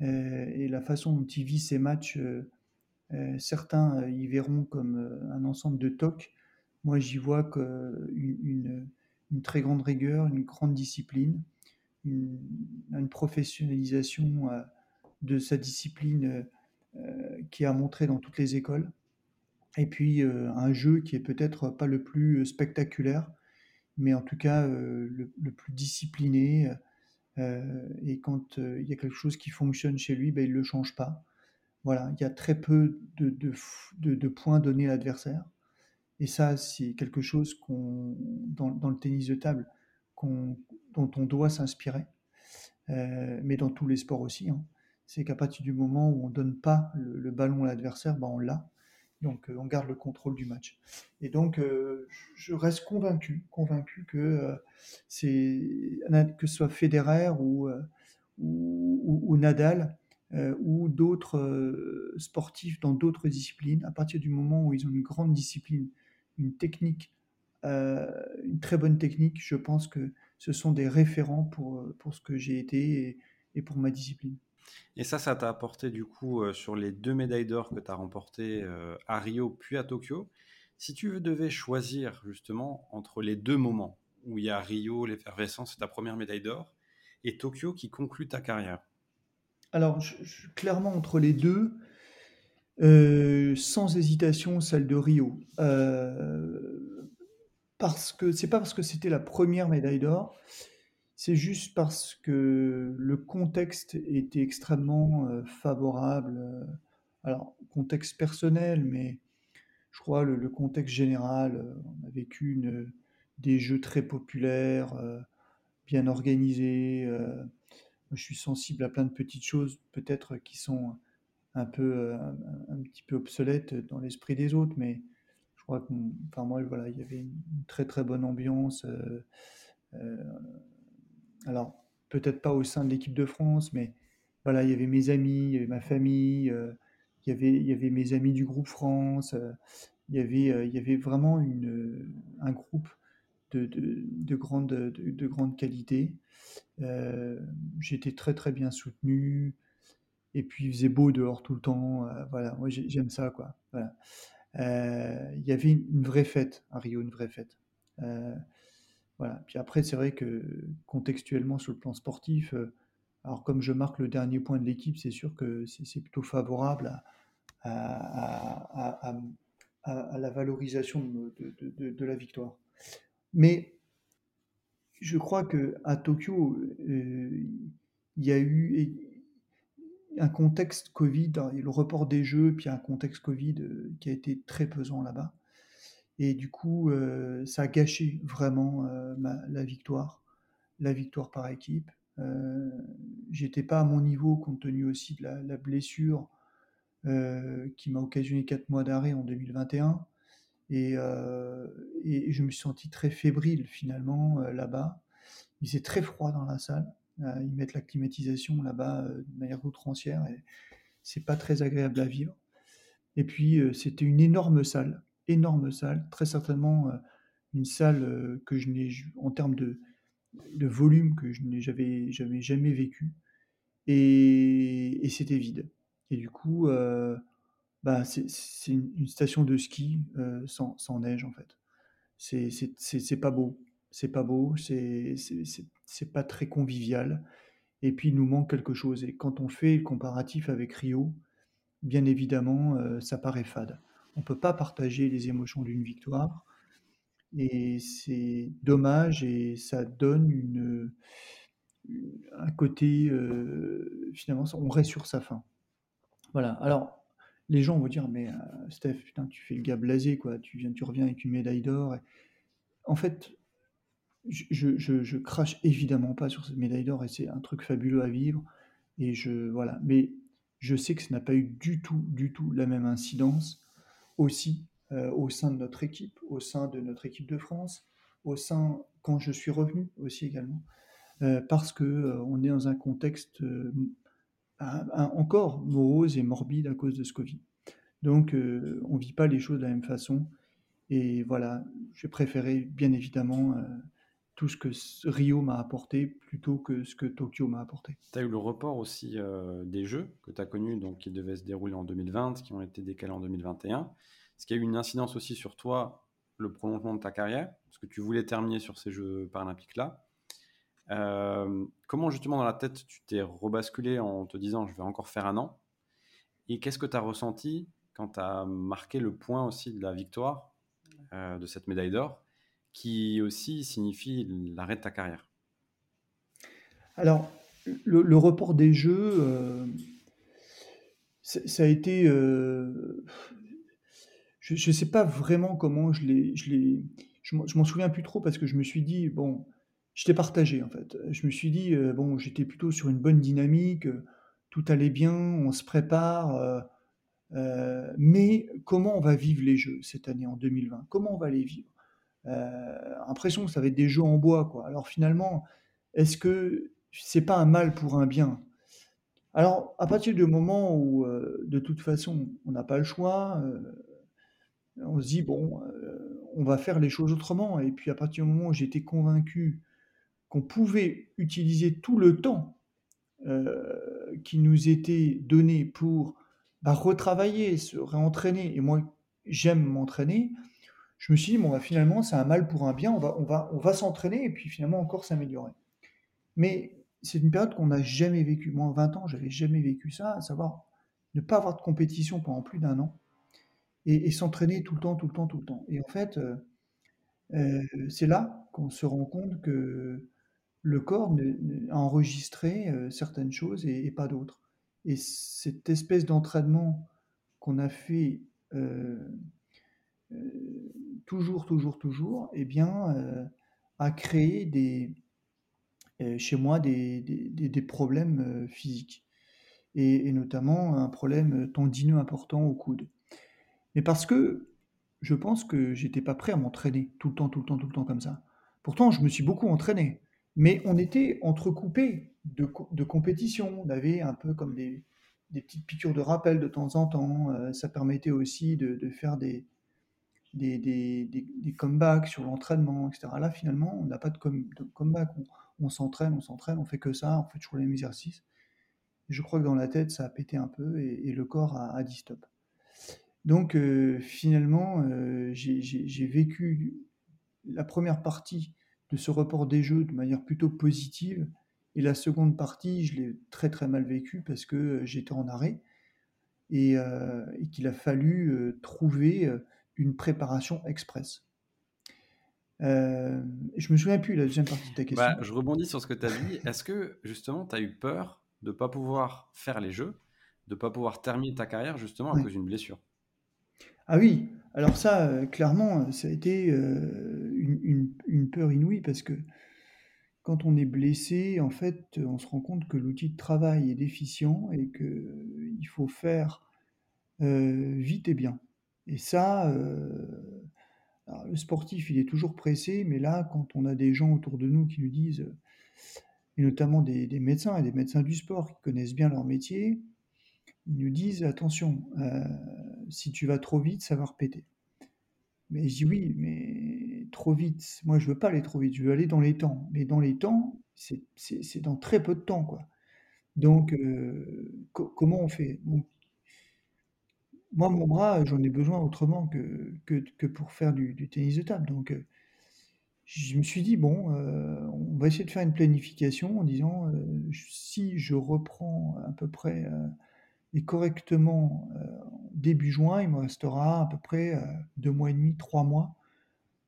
[SPEAKER 1] euh, et la façon dont il vit ses matchs. Euh, euh, certains y verront comme un ensemble de tocs. Moi, j'y vois qu'une une, très grande rigueur, une grande discipline, une, une professionnalisation de sa discipline qui a montré dans toutes les écoles. Et puis un jeu qui est peut-être pas le plus spectaculaire, mais en tout cas le, plus discipliné. Et quand il y a quelque chose qui fonctionne chez lui, ben, il ne le change pas. Voilà, il y a très peu de, de, points donnés à l'adversaire. Et ça, c'est quelque chose qu'on, dans, dans, le tennis de table dont on doit s'inspirer, mais dans tous les sports aussi. Hein. C'est qu'à partir du moment où on ne donne pas le, ballon à l'adversaire, ben on l'a. Donc on garde le contrôle du match. Et donc je reste convaincu, convaincu que c'est que ce soit Federer ou, ou Nadal, euh, ou d'autres euh, sportifs dans d'autres disciplines, à partir du moment où ils ont une grande discipline, une technique, euh, une très bonne technique, je pense que ce sont des référents pour, pour ce que j'ai été et, pour ma discipline.
[SPEAKER 2] Et ça, ça t'a apporté du coup sur les deux médailles d'or que tu as remportées à Rio puis à Tokyo. Si tu devais choisir justement entre les deux moments où il y a Rio, l'effervescence, c'est ta première médaille d'or, et Tokyo qui conclut ta carrière,
[SPEAKER 1] alors, je, clairement entre les deux, euh, sans hésitation, celle de Rio. Euh, parce que c'est pas parce que c'était la première médaille d'or, c'est juste parce que le contexte était extrêmement euh, favorable. alors, contexte personnel, mais je crois le, le contexte général. on a vécu des jeux très populaires, bien organisés je suis sensible à plein de petites choses, peut-être qui sont un peu, euh, un, petit peu obsolètes dans l'esprit des autres, mais je crois que, enfin moi, voilà, il y avait une très très bonne ambiance. Euh, euh, alors, peut-être pas au sein de l'équipe de France, mais voilà, il y avait mes amis, il y avait ma famille, il y avait, il y avait mes amis du groupe France, il y avait, il y avait vraiment une, un groupe de, de, grande, de, de, grande qualité. Euh, j'étais très très bien soutenu. Et puis il faisait beau dehors tout le temps. Euh, voilà, moi j'aime ça quoi. Voilà. Euh, il y avait une, vraie fête à Rio, une vraie fête. Voilà. Puis après, c'est vrai que contextuellement sur le plan sportif, alors comme je marque le dernier point de l'équipe, c'est sûr que c'est plutôt favorable à, la valorisation de, la victoire. Mais je crois que à Tokyo, euh, il y a eu un contexte Covid, le report des Jeux, puis un contexte Covid euh, qui a été très pesant là-bas. Et du coup, euh, ça a gâché vraiment la victoire, la victoire par équipe. J'étais pas à mon niveau compte tenu aussi de la, blessure qui m'a occasionné quatre mois d'arrêt en 2021. Et, et, je me suis senti très fébrile finalement là-bas. Il faisait très froid dans la salle. ils mettent la climatisation là-bas de manière outrancière et c'est pas très agréable à vivre. Et puis c'était une énorme salle, énorme salle, très certainement une salle que je n'ai, en termes de, volume, que je n'ai jamais, jamais, vécu. Et, c'était vide. Et du coup, bah, c'est une, station de ski euh, sans, neige en fait. C'est pas beau, c'est pas beau, c'est pas très convivial. Et puis il nous manque quelque chose. Et quand on fait le comparatif avec Rio, bien évidemment, euh, ça paraît fade. On peut pas partager les émotions d'une victoire. Et c'est dommage et ça donne une, un côté, euh, finalement, on reste sur sa fin. Voilà. Alors, les gens vont dire mais euh, Steph, putain, tu fais le gars blasé, quoi. Tu viens, tu reviens avec une médaille d'or. En fait, je, je, crache évidemment pas sur cette médaille d'or et c'est un truc fabuleux à vivre. Et je voilà, mais je sais que ça n'a pas eu du tout, du tout la même incidence aussi euh, au sein de notre équipe, au sein de notre équipe de France, au sein quand je suis revenu aussi également, euh, parce que on est dans un contexte encore morose et morbide à cause de ce Covid. Donc, euh, on vit pas les choses de la même façon. Et voilà, j'ai préféré bien évidemment euh, tout ce que Rio m'a apporté plutôt que ce que Tokyo m'a apporté.
[SPEAKER 2] Tu as eu le report aussi euh, des Jeux que tu as connus, donc qui devaient se dérouler en 2020, qui ont été décalés en 2021. Ce qui a eu une incidence aussi sur toi, le prolongement de ta carrière, parce que tu voulais terminer sur ces Jeux paralympiques-là. comment justement dans la tête tu t'es rebasculé en te disant je vais encore faire un an? Et qu'est-ce que tu as ressenti quand tu as marqué le point aussi de la victoire de cette médaille d'or? Qui aussi signifie l'arrêt de ta carrière
[SPEAKER 1] Alors, le, report des jeux, ça a été. je ne sais pas vraiment comment je l'ai. Je m'en souviens plus trop parce que je me suis dit, bon, J'étais partagé en fait. Je me suis dit, euh, bon, j'étais plutôt sur une bonne dynamique, euh, tout allait bien, on se prépare, euh, mais comment on va vivre les jeux cette année en 2020? Comment on va les vivre? Impression que ça va être des jeux en bois, quoi. Alors finalement, est-ce que c'est pas un mal pour un bien? Alors, à partir du moment où, de toute façon, on n'a pas le choix, on se dit: «Bon, on va faire les choses autrement» et puis à partir du moment où j'étais convaincu qu'on pouvait utiliser tout le temps euh, qui nous était donné pour bah, retravailler, se réentraîner, et moi j'aime m'entraîner, je me suis dit, bon, bah, finalement, c'est un mal pour un bien, on va, on va, on va s'entraîner et puis finalement encore s'améliorer. Mais c'est une période qu'on n'a jamais vécue. Moi, en 20 ans, j'avais jamais vécu ça, à savoir ne pas avoir de compétition pendant plus d'un an et, s'entraîner tout le temps, tout le temps, tout le temps. Et en fait, euh, euh, c'est là qu'on se rend compte que le corps a enregistré euh, certaines choses et, pas d'autres. Et cette espèce d'entraînement qu'on a fait toujours, toujours, toujours, eh bien, a créé des, chez moi des, problèmes physiques. Et, notamment un problème tendineux important au coude. Mais parce que je pense que j'étais pas prêt à m'entraîner tout le temps, tout le temps, tout le temps comme ça. Pourtant, je me suis beaucoup entraîné. Mais on était entrecoupés de, compétitions. On avait un peu comme des, petites piqûres de rappel de temps en temps. Euh, ça permettait aussi de, faire des, des, comebacks sur l'entraînement, etc. Là, finalement, on n'a pas de, comeback. On, s'entraîne, on s'entraîne, on fait que ça, on fait toujours les mêmes exercices. je crois que dans la tête, ça a pété un peu et, le corps a, dit stop. Donc, euh, finalement, euh, j'ai vécu la première partie de ce report des jeux de manière plutôt positive. Et la seconde partie, je l'ai très très mal vécu parce que euh, j'étais en arrêt et, qu'il a fallu trouver une préparation express. je me souviens plus la deuxième partie de ta question.
[SPEAKER 2] Bah, je rebondis sur ce que tu as dit. Est-ce que justement tu as eu peur de ne pas pouvoir faire les jeux, de ne pas pouvoir terminer ta carrière justement à cause d'une blessure?
[SPEAKER 1] Ah oui, alors ça, euh, clairement, ça a été euh, une, peur inouïe parce que quand on est blessé, en fait, on se rend compte que l'outil de travail est déficient et qu'il faut faire euh, vite et bien. Et ça, le sportif, il est toujours pressé, mais là, quand on a des gens autour de nous qui nous disent, et notamment des, médecins et des médecins du sport qui connaissent bien leur métier, ils nous disent attention, euh, si tu vas trop vite, ça va repéter. Mais je dis oui, mais trop vite, moi je veux pas aller trop vite, je veux aller dans les temps. Mais dans les temps, c'est dans très peu de temps, quoi. Donc, euh, comment on fait? Moi, mon bras, j'en ai besoin autrement que, pour faire du, tennis de table. Donc, euh, je me suis dit, bon, on va essayer de faire une planification en disant, si je reprends à peu près et correctement euh, début juin, il me restera à peu près euh, deux mois et demi, trois mois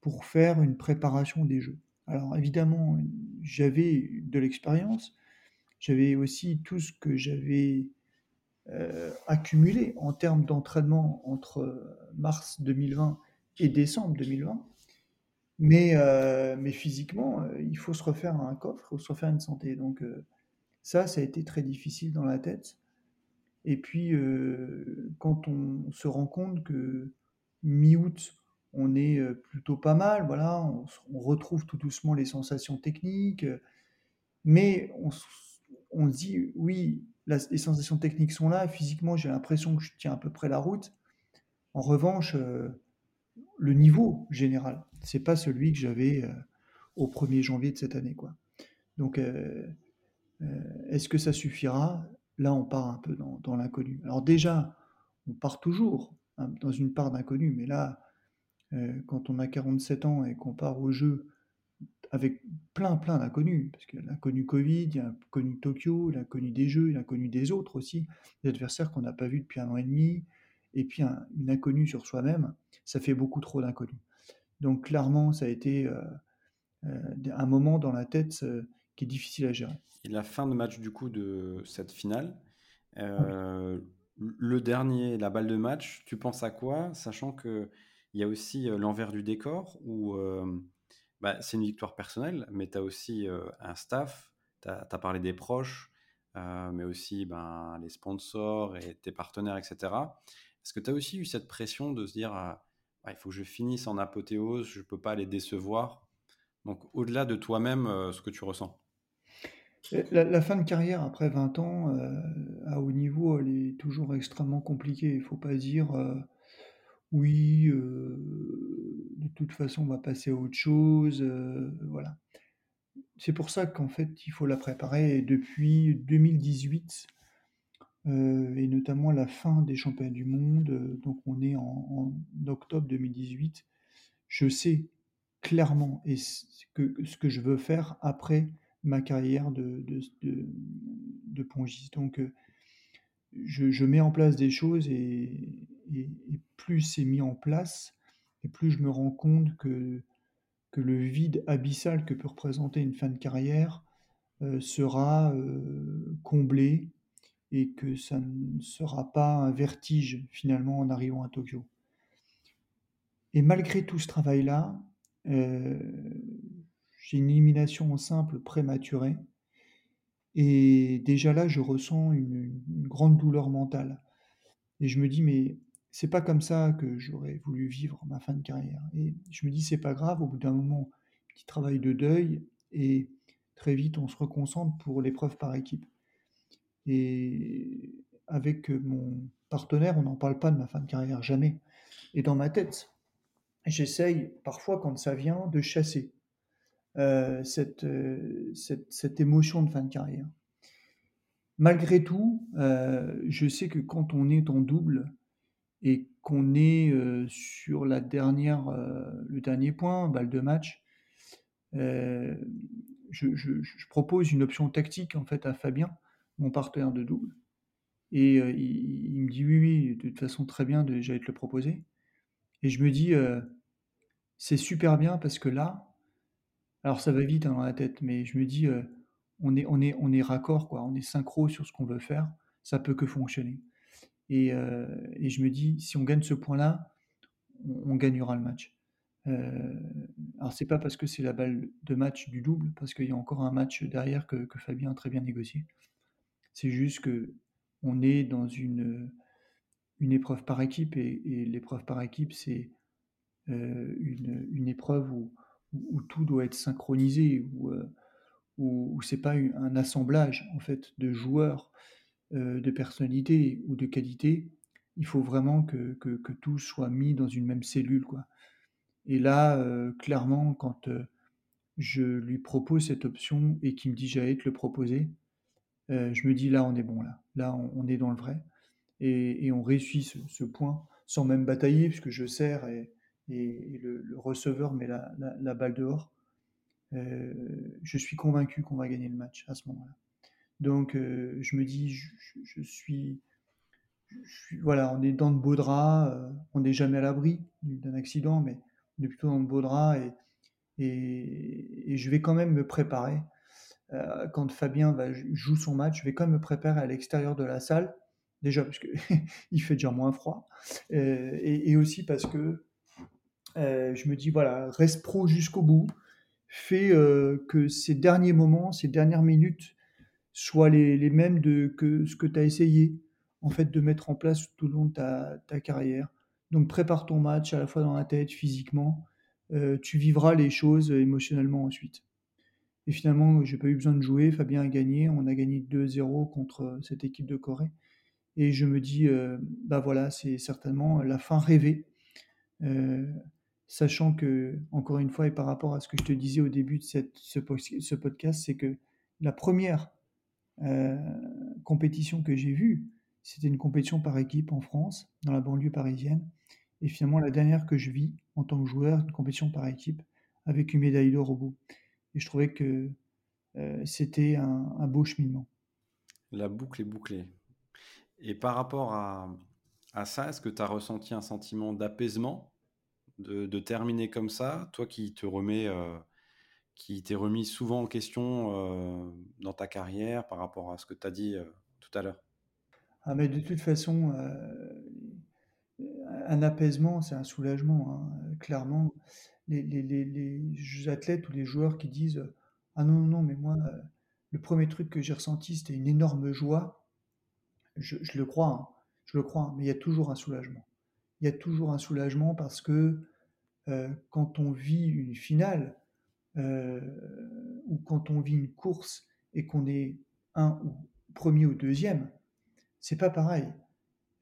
[SPEAKER 1] pour faire une préparation des jeux. Alors évidemment, j'avais de l'expérience, j'avais aussi tout ce que j'avais euh, accumulé en termes d'entraînement entre mars 2020 et décembre 2020. Mais, mais physiquement, il faut se refaire un coffre, il faut se refaire une santé. Donc ça, ça a été très difficile dans la tête. Et puis, euh, quand on se rend compte que mi-août, on est euh, plutôt pas mal, voilà, on, retrouve tout doucement les sensations techniques, mais on, on se dit, oui, les sensations techniques sont là, physiquement, j'ai l'impression que je tiens à peu près la route. En revanche, euh, le niveau général, c'est pas celui que j'avais au 1er janvier de cette année. Donc, est-ce que ça suffira? Là, on part un peu dans, l'inconnu. Alors déjà, on part toujours hein, dans une part d'inconnu, mais là, euh, quand on a 47 ans et qu'on part au jeu avec plein, plein d'inconnus, parce qu'il a connu Covid, il a connu Tokyo, il a connu des jeux, il a connu des autres aussi, des adversaires qu'on n'a pas vus depuis un an et demi, et puis un, une inconnue sur soi-même, ça fait beaucoup trop d'inconnus. Donc clairement, ça a été euh, euh, un moment dans la tête euh, qui est difficile à gérer.
[SPEAKER 2] Et la fin de match du coup de cette finale, le dernier, la balle de match, tu penses à quoi, sachant que il y a aussi l'envers du décor où bah, c'est une victoire personnelle, mais tu as aussi un staff, tu as, parlé des proches, mais aussi ben, les sponsors et tes partenaires, etc. Est-ce que tu as aussi eu cette pression de se dire ah, il faut que je finisse en apothéose, je ne peux pas les décevoir? Donc au-delà de toi-même, ce que tu ressens?
[SPEAKER 1] La, la fin de carrière après 20 ans à haut niveau, elle est toujours extrêmement compliquée. Il ne faut pas dire oui, de toute façon, on va passer à autre chose. voilà. C'est pour ça qu'en fait, il faut la préparer. Depuis 2018, euh, et notamment la fin des championnats du monde, donc on est en, octobre 2018, je sais clairement ce que, je veux faire après ma carrière de, de, pongiste. Je, mets en place des choses et, plus c'est mis en place, et plus je me rends compte que, que le vide abyssal que peut représenter une fin de carrière euh, sera euh, comblé et que ça ne sera pas un vertige finalement en arrivant à Tokyo. Et malgré tout ce travail-là, euh, j'ai une élimination en simple prématurée. Et déjà là, je ressens une, grande douleur mentale. Et je me dis, mais c'est pas comme ça que j'aurais voulu vivre ma fin de carrière. Et je me dis, c'est pas grave, au bout d'un moment, petit travail de deuil, et très vite, on se reconcentre pour l'épreuve par équipe. Et avec mon partenaire, on n'en parle pas de ma fin de carrière, jamais. Et dans ma tête, j'essaye, parfois quand ça vient, de chasser euh, cette, euh, cette, cette émotion de fin de carrière. Malgré tout, euh, je sais que quand on est en double et qu'on est sur la dernière, le dernier point, balle de match, je, je- propose une option tactique en fait à Fabien, mon partenaire de double, et il, il me dit oui, oui, de toute façon très bien, j'allais te le proposer. Et je me dis c'est super bien parce que là, alors ça va vite hein, dans la tête, mais je me dis euh, on est, on est, on est raccord quoi, on est synchro sur ce qu'on veut faire, ça peut que fonctionner. Et, euh, et je me dis, si on gagne ce point-là, on, gagnera le match. Euh, alors c'est pas parce que c'est la balle de match du double, parce qu'il y a encore un match derrière que, que Fabien a très bien négocié. C'est juste que on est dans une, une épreuve par équipe et, et l'épreuve par équipe, c'est euh, une, une épreuve où, où, tout doit être synchronisé, où, euh, où, où c'est pas un assemblage en fait de joueurs euh, de personnalité ou de qualité, il faut vraiment que, que, tout soit mis dans une même cellule. Quoi. Et là, euh, clairement, quand je lui propose cette option et qu'il me dit j'allais te le proposer, je me dis là, on est bon, là. Là, on, est dans le vrai. Et, et on réussit ce, ce, point sans même batailler, puisque je sers et, et, le, receveur met la, la, balle dehors. Euh, je suis convaincu qu'on va gagner le match à ce moment-là. Donc, euh, je me dis, je, suis, Voilà, on est dans de beaux draps, euh, on n'est jamais à l'abri d'un accident, mais on est plutôt dans de beaux draps et, et, je vais quand même me préparer. Quand Fabien va, joue son match, je vais quand même me préparer à l'extérieur de la salle, déjà parce qu'il [LAUGHS] fait déjà moins froid, et, aussi parce que euh, je me dis, voilà, reste pro jusqu'au bout, fais euh, que ces derniers moments, ces dernières minutes, soient les, les mêmes de, que ce que tu as essayé en fait de mettre en place tout le long de ta, ta, carrière. Donc prépare ton match à la fois dans la tête, physiquement. Euh, tu vivras les choses émotionnellement ensuite. Et finalement, j'ai pas eu besoin de jouer. Fabien a gagné. On a gagné 2-0 contre cette équipe de Corée. Et je me dis, bah voilà, c'est certainement la fin rêvée. Sachant que, encore une fois, et par rapport à ce que je te disais au début de ce, podcast, c'est que la première euh, compétition que j'ai vue, c'était une compétition par équipe en France, dans la banlieue parisienne. Et finalement, la dernière que je vis en tant que joueur, une compétition par équipe, avec une médaille d'or au bout. et je trouvais que, heu, c'était un un beau cheminement.
[SPEAKER 2] La boucle est bouclée et par rapport à à ça, est-ce que tu as ressenti un sentiment d'apaisement, de terminer comme ça? Toi qui te remets, heu, qui t'es remis souvent en question, heu, dans ta carrière par rapport à ce que tu as dit, heu, tout à l'heure?
[SPEAKER 1] Ah mais de toute façon, un apaisement, c'est un soulagement, hein, clairement. Les athlètes ou les joueurs qui disent, «Ah non, non, non, mais moi, le premier truc que j'ai ressenti, c'était une énorme joie». Je je le crois, hein, je le crois, hein, mais il y a toujours un soulagement. Il y a toujours un soulagement parce que, heu, quand on vit une finale, heu, ou quand on vit une course et qu'on est un ou 1er ou 2e, c'est pas pareil.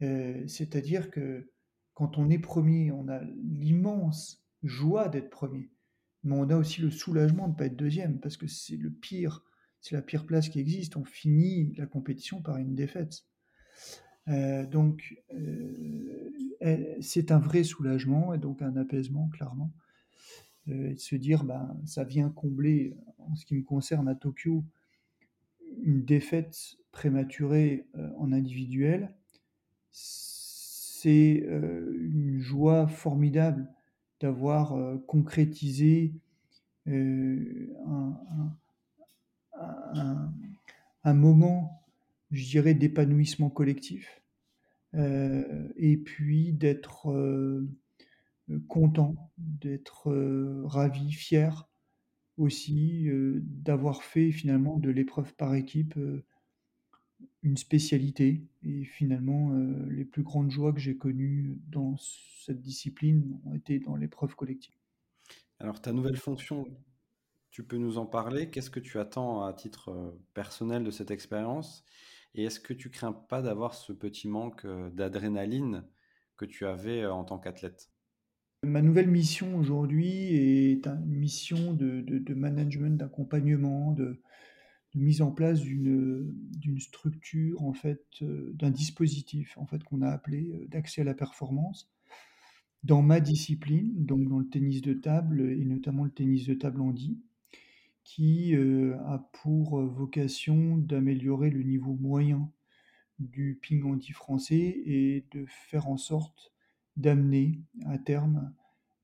[SPEAKER 1] Heu, c'est-à-dire que quand on est 1er, on a l'immense joie d'être 1er, mais on a aussi le soulagement de pas être 2e parce que c'est le pire, c'est la pire place qui existe. On finit la compétition par une défaite. Heu, donc, et c'est un vrai soulagement et donc un apaisement clairement, de se dire: «Ben, ça vient combler, en ce qui me concerne à Tokyo, une défaite prématurée, en individuel». C'est, une joie formidable d'avoir, concrétisé, un moment, je dirais, d'épanouissement collectif, heu, et puis d'être, heu, content, d'être, heu, ravi, fier aussi, d'avoir fait finalement de l'épreuve par équipe, une spécialité et finalement, les plus grandes joies que j'ai connues dans cette discipline ont été dans l'épreuve collective.
[SPEAKER 2] Alors ta nouvelle fonction, tu peux nous en parler? Qu'est-ce que tu attends à titre, personnel de cette expérience? Et est-ce que tu crains pas d'avoir ce petit manque, heu, d'adrénaline que tu avais, heu, en tant qu'athlète?
[SPEAKER 1] Ma nouvelle mission aujourd'hui est un une mission de de management, d'accompagnement, de mise en place d'une, structure en fait, heu, d'un dispositif en fait qu'on a appelé, d'accès à la performance. Dans ma discipline, donc dans le tennis de table et notamment le tennis de table handi, qui, heu, a pour, heu, vocation d'améliorer le niveau moyen du ping handi français et de faire en sorte d'amener à terme,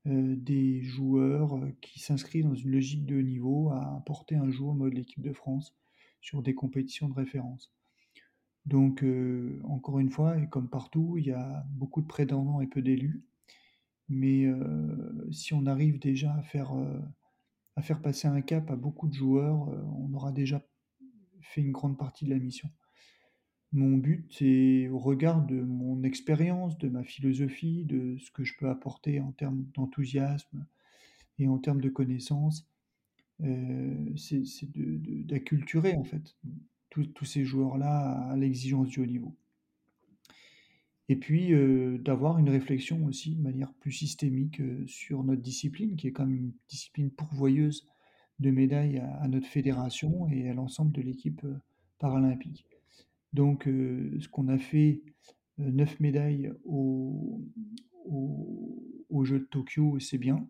[SPEAKER 1] heu, des joueurs, qui s'inscrivent dans une logique de niveau à porter un jour le maillot de l'équipe de France sur des compétitions de référence. Donc, encore une fois et comme partout, il y a beaucoup de prétendants et peu d'élus. Mais, si on arrive déjà à faire, à faire passer un cap à beaucoup de joueurs, heu, on aura déjà fait une grande partie de la mission. Mon but, c'est au regard de mon expérience, de ma philosophie, de ce que je peux apporter en termes d'enthousiasme et en termes de connaissances, heu, c'est d'acculturer en fait, tous ces joueurs-là à l'exigence du haut niveau. Et puis, heu, d'avoir une réflexion aussi de manière plus systémique, heu, sur notre discipline qui est quand même une discipline pourvoyeuse de médailles à notre fédération et à l'ensemble de l'équipe, heu, paralympique. Donc, ce qu'on a fait, heu, 9 médailles aux aux Jeux de Tokyo, c'est bien,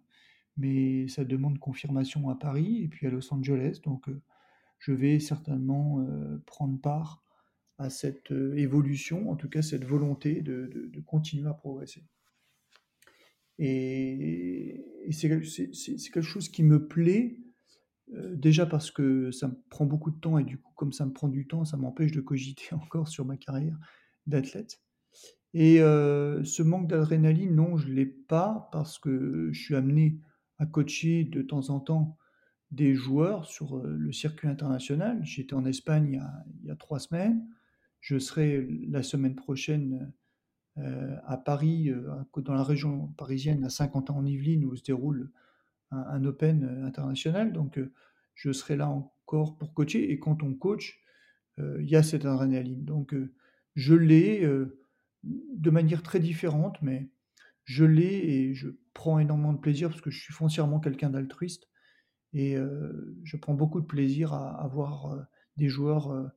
[SPEAKER 1] mais ça demande confirmation à Paris et puis à Los Angeles. Donc, je vais certainement, prendre part à cette, heu, évolution, en tout cas cette volonté de continuer à progresser. Et c'est quelque chose qui me plaît, heu, déjà parce que ça me prend beaucoup de temps et du coup, comme ça me prend du temps, ça m'empêche de cogiter [LAUGHS] encore sur ma carrière d'athlète. Et heu, ce manque d'adrénaline, non, je l'ai pas parce que je suis amené à coacher de temps en temps des joueurs sur, le circuit international. J'étais en Espagne il y a 3 semaines. Je serai la semaine prochaine, heu, à Paris, co dans la région parisienne, à Saint-Quentin-en-Yvelines, où se déroule un Open, heu, international. Donc, je serai là encore pour coacher et quand on coach, il y a cette adrénaline. Donc, je l'ai, de manière très différente, mais je l'ai et je prends énormément de plaisir parce que je suis foncièrement quelqu'un d'altruiste et je prends beaucoup de plaisir à à voir, des joueurs,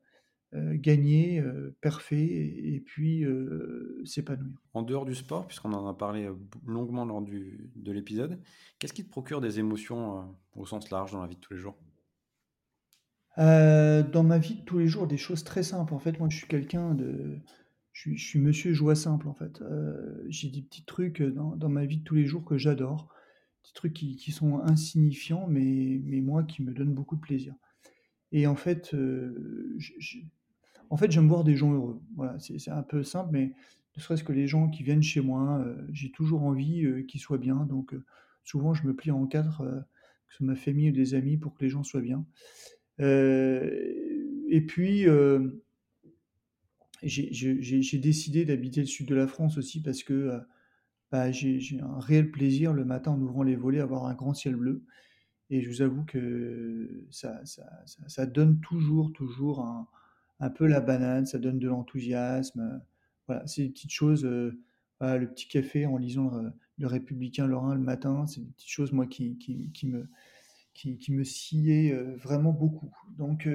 [SPEAKER 1] gagner, heu, perfer et et puis, heu, s'épanouir.
[SPEAKER 2] En dehors du sport, puisqu'on en a parlé, longuement lors du de l'épisode, qu'est-ce qui te procure des émotions, au sens large dans la vie de tous les jours?
[SPEAKER 1] Dans ma vie de tous les jours, des choses très simples. En fait, moi, je suis quelqu'un de je suis je suis monsieur joie simple, en fait. J'ai des petits trucs, dans dans ma vie de tous les jours que j'adore. Des trucs qui qui sont insignifiants, mais mais moi, qui me donnent beaucoup de plaisir et en fait, heu, je je en fait, j'aime voir des gens heureux. Voilà, c'est un peu simple, mais ne serait-ce que les gens qui viennent chez moi, heu, j'ai toujours envie, heu, qu'ils soient bien donc heu, souvent je me plie en 4, heu, que ce soit ma famille ou des amis pour que les gens soient bien. Et puis, j'ai décidé d'habiter le sud de la France aussi parce que, bah, j'ai un réel plaisir le matin en ouvrant les volets à voir un grand ciel bleu et je vous avoue que ça donne toujours, toujours un un peu la banane, ça donne de l'enthousiasme, heu, voilà, c'est des petites choses, voilà, le petit café en lisant le le Républicain lorrain le matin, c'est des petites choses moi qui qui me qui me heu, vraiment beaucoup. Donc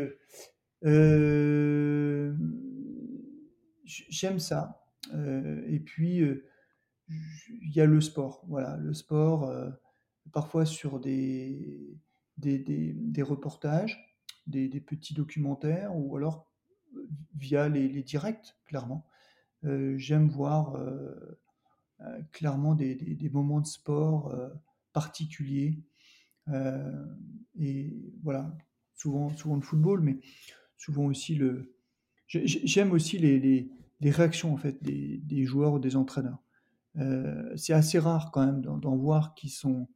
[SPEAKER 1] j'aime ça, et puis, il y a le sport, voilà, le sport, parfois sur des des des reportages, des petits documentaires ou alors, via les directs, clairement. Heu, j'aime voir, heu heu, clairement des moments de sport, particuliers, et voilà, souvent souvent le football, mais souvent aussi le j'ai j'ai j'aime aussi les les réactions en fait des joueurs ou des entraîneurs. C'est assez rare quand même d'en voir qui sont,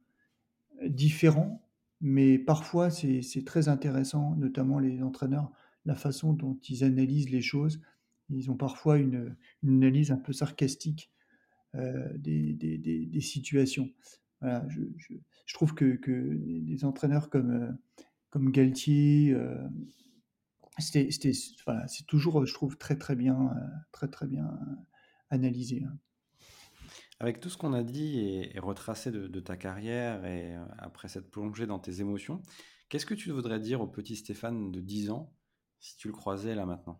[SPEAKER 1] différents, mais parfois c'est très intéressant, notamment les entraîneurs, la façon dont ils analysent les choses. Ils ont parfois une, analyse un peu sarcastique, heu, des situations. Voilà, je trouve que des entraîneurs comme, heu, comme Galtier, c'était c'était voilà, c'est toujours, je trouve très, très bien, très, très bien, analysé, hein.
[SPEAKER 2] Avec tout ce qu'on a dit et, et retracé de, de ta carrière et euh, après cette plongée dans tes émotions, qu'est-ce que tu voudrais dire au petit Stéphane de 10 ans si tu le croisais là maintenant?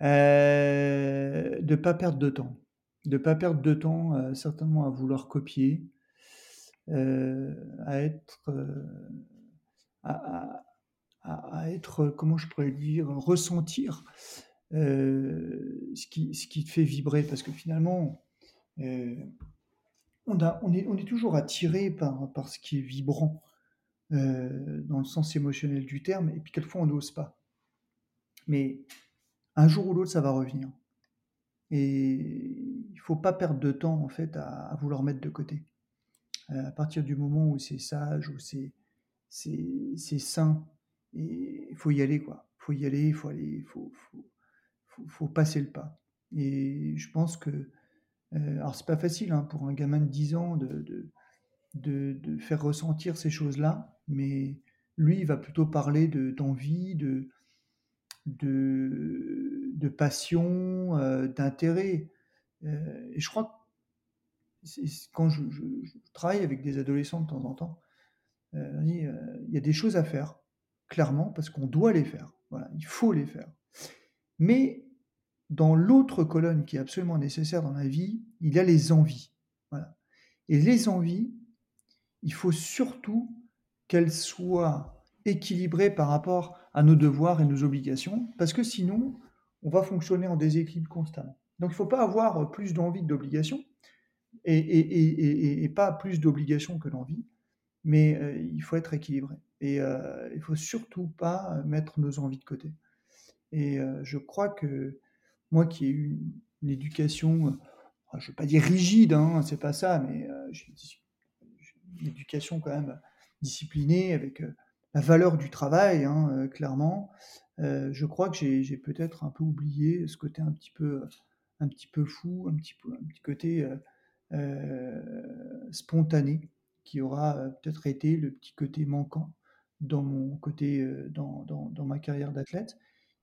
[SPEAKER 1] Heu, [LAUGHS] de pas perdre de temps. De pas perdre de temps, heu, certainement à vouloir copier, heu, à être, à être, comment je pourrais dire? Ressentir, ce qui te fait vibrer parce que finalement, on est toujours attiré par par ce qui est vibrant. Heu, dans le sens émotionnel du terme, et puis quelquefois on n'ose pas. Mais un jour ou l'autre, ça va revenir. Et il faut pas perdre de temps en fait à, vouloir mettre de côté. Euh, à partir du moment où c'est sage, où c'est c'est sain, il faut y aller quoi. Faut y aller, faut aller, faut, faut, faut, faut passer le pas. Et je pense que, euh, alors c'est pas facile hein, pour un gamin de 10 ans de, de, de faire ressentir ces choses-là, mais lui, il va plutôt parler de d'envie, de, de, de passion, euh, d'intérêt. Euh, et je crois que quand je, travaille avec des adolescents de temps en temps, euh, il y a des choses à faire, clairement, parce qu'on doit les faire. Voilà, il faut les faire. Mais dans l'autre colonne qui est absolument nécessaire dans la vie, il y a les envies. Voilà. Et les envies, il faut surtout qu'elles soient équilibrées par rapport à nos devoirs et nos obligations, parce que sinon, on va fonctionner en déséquilibre constamment. Donc il ne faut pas avoir plus d'envie que d'obligations, et, pas plus d'obligations que d'envie, mais euh, il faut être équilibré. Et euh, il ne faut surtout pas mettre nos envies de côté. Et euh, je crois que moi qui ai eu une, éducation, je ne veux pas dire rigide, hein, c'est pas ça, mais j'ai une éducation quand même disciplinée avec euh, la valeur du travail, hein, euh, clairement. Euh, je crois que j'ai peut-être un peu oublié ce côté un petit peu, un petit peu fou, un petit, un petit côté spontané qui aura peut-être été le petit côté manquant dans mon côté, dans, dans, dans ma carrière d'athlète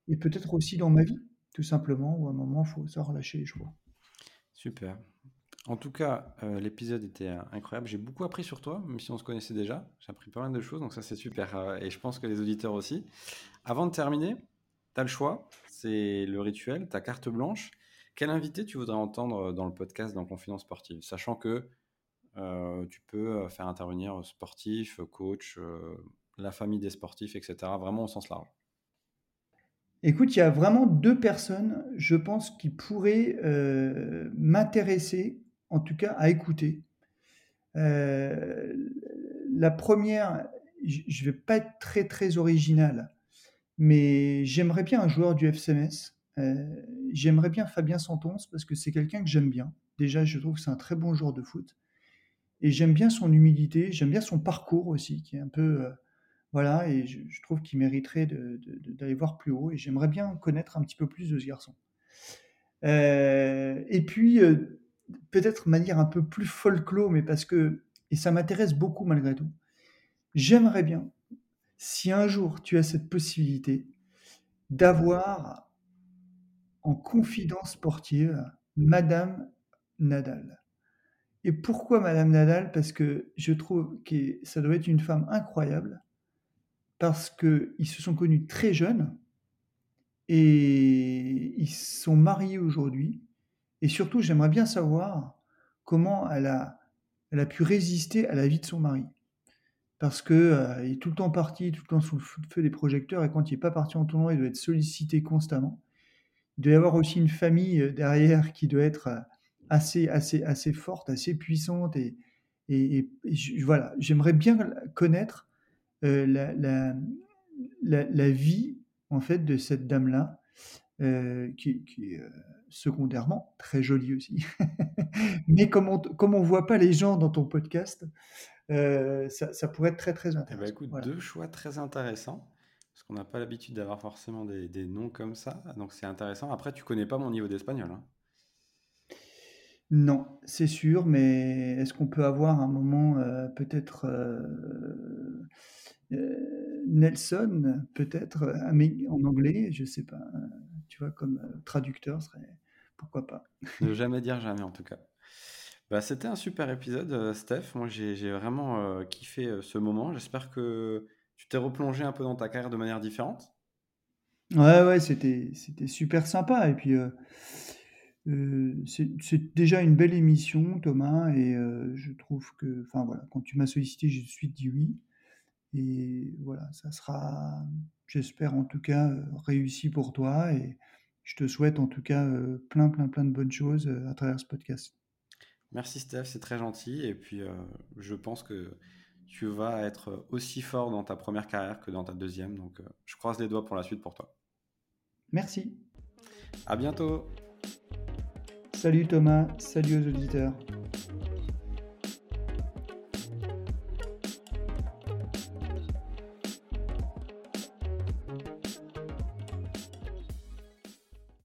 [SPEAKER 1] et peut-être aussi dans ma vie, tout simplement, où à un moment, il faut savoir lâcher les chevaux.
[SPEAKER 2] Super. En tout cas, euh, l'épisode était euh, incroyable. J'ai beaucoup appris sur toi, même si on se connaissait déjà. J'ai appris pas mal de choses, donc ça c'est super. Euh, et je pense que les auditeurs aussi. Avant de terminer, tu as le choix. C'est le rituel, ta carte blanche. Quel invité tu voudrais entendre dans le podcast dans Confidence Sportive? Sachant que tu peux faire intervenir sportif, coach, la famille des sportifs, etc. Vraiment au sens large.
[SPEAKER 1] Écoute, il y a vraiment deux personnes, je pense, qui pourraient m'intéresser, en tout cas à écouter. Euh, la première, je ne vais pas être très très original, mais j'aimerais bien un joueur du FCMS. Euh, j'aimerais bien Fabien Santons parce que c'est quelqu'un que j'aime bien. Déjà, je trouve que c'est un très bon joueur de foot. Et j'aime bien son humilité, j'aime bien son parcours aussi, qui est un peu. Euh, voilà, et je, trouve qu'il mériterait d'aller voir plus haut. Et j'aimerais bien connaître un petit peu plus de ce garçon. Et puis, peut-être manière un peu plus folklore, mais parce que. Et ça m'intéresse beaucoup malgré tout. J'aimerais bien, si un jour tu as cette possibilité, d'avoir en confidence sportive Madame Nadal. Et pourquoi Madame Nadal? Parce que je trouve que ça doit être une femme incroyable, parce qu'ils se sont connus très jeunes et ils sont mariés aujourd'hui. Et surtout, j'aimerais bien savoir comment elle a, elle a pu résister à la vie de son mari parce qu'il euh, est tout le temps parti, tout le temps sous le feu des projecteurs, et quand il n'est pas parti en tournoi, il doit être sollicité constamment. Il doit y avoir aussi une famille euh, derrière qui doit être euh, assez, assez, assez forte, assez puissante, et, voilà, j'aimerais bien connaître la, la, la, vie en fait de cette dame-là, qui, qui, est secondairement très jolie aussi. [LAUGHS] Mais comme on comme on voit pas les gens dans ton podcast, euh, ça, pourrait être très très eh ben, intéressant.
[SPEAKER 2] écoute, deux choix très intéressants. Parce qu'on n'a pas l'habitude d'avoir forcément des, noms comme ça. Donc c'est intéressant. Après, tu connais pas mon niveau d'espagnol. Hein.
[SPEAKER 1] Non, c'est sûr, mais est-ce qu'on peut avoir un moment euh, peut-être euh, Nelson, peut-être en anglais, je sais pas, tu vois, comme traducteur serait pourquoi pas. [LAUGHS]
[SPEAKER 2] ne jamais dire jamais en tout cas. Bah, c'était un super épisode, euh, Steph. Moi, j'ai vraiment euh, kiffé euh, ce moment. J'espère que tu t'es replongé un peu dans ta carrière de manière différente.
[SPEAKER 1] Ouais, ouais, c'était c'était super sympa. Et puis, c'est déjà une belle émission, Thomas. Et je trouve que, enfin voilà, quand tu m'as sollicité, je suis dit oui. Et voilà, ça sera, j'espère en tout cas, réussi pour toi. Et je te souhaite en tout cas plein, plein, plein de bonnes choses à travers ce podcast.
[SPEAKER 2] Merci Steph, c'est très gentil. Et puis, euh, je pense que tu vas être aussi fort dans ta première carrière que dans ta deuxième. Donc, euh, je croise les doigts pour la suite pour toi.
[SPEAKER 1] Merci.
[SPEAKER 2] À bientôt.
[SPEAKER 1] Salut Thomas, salut aux auditeurs.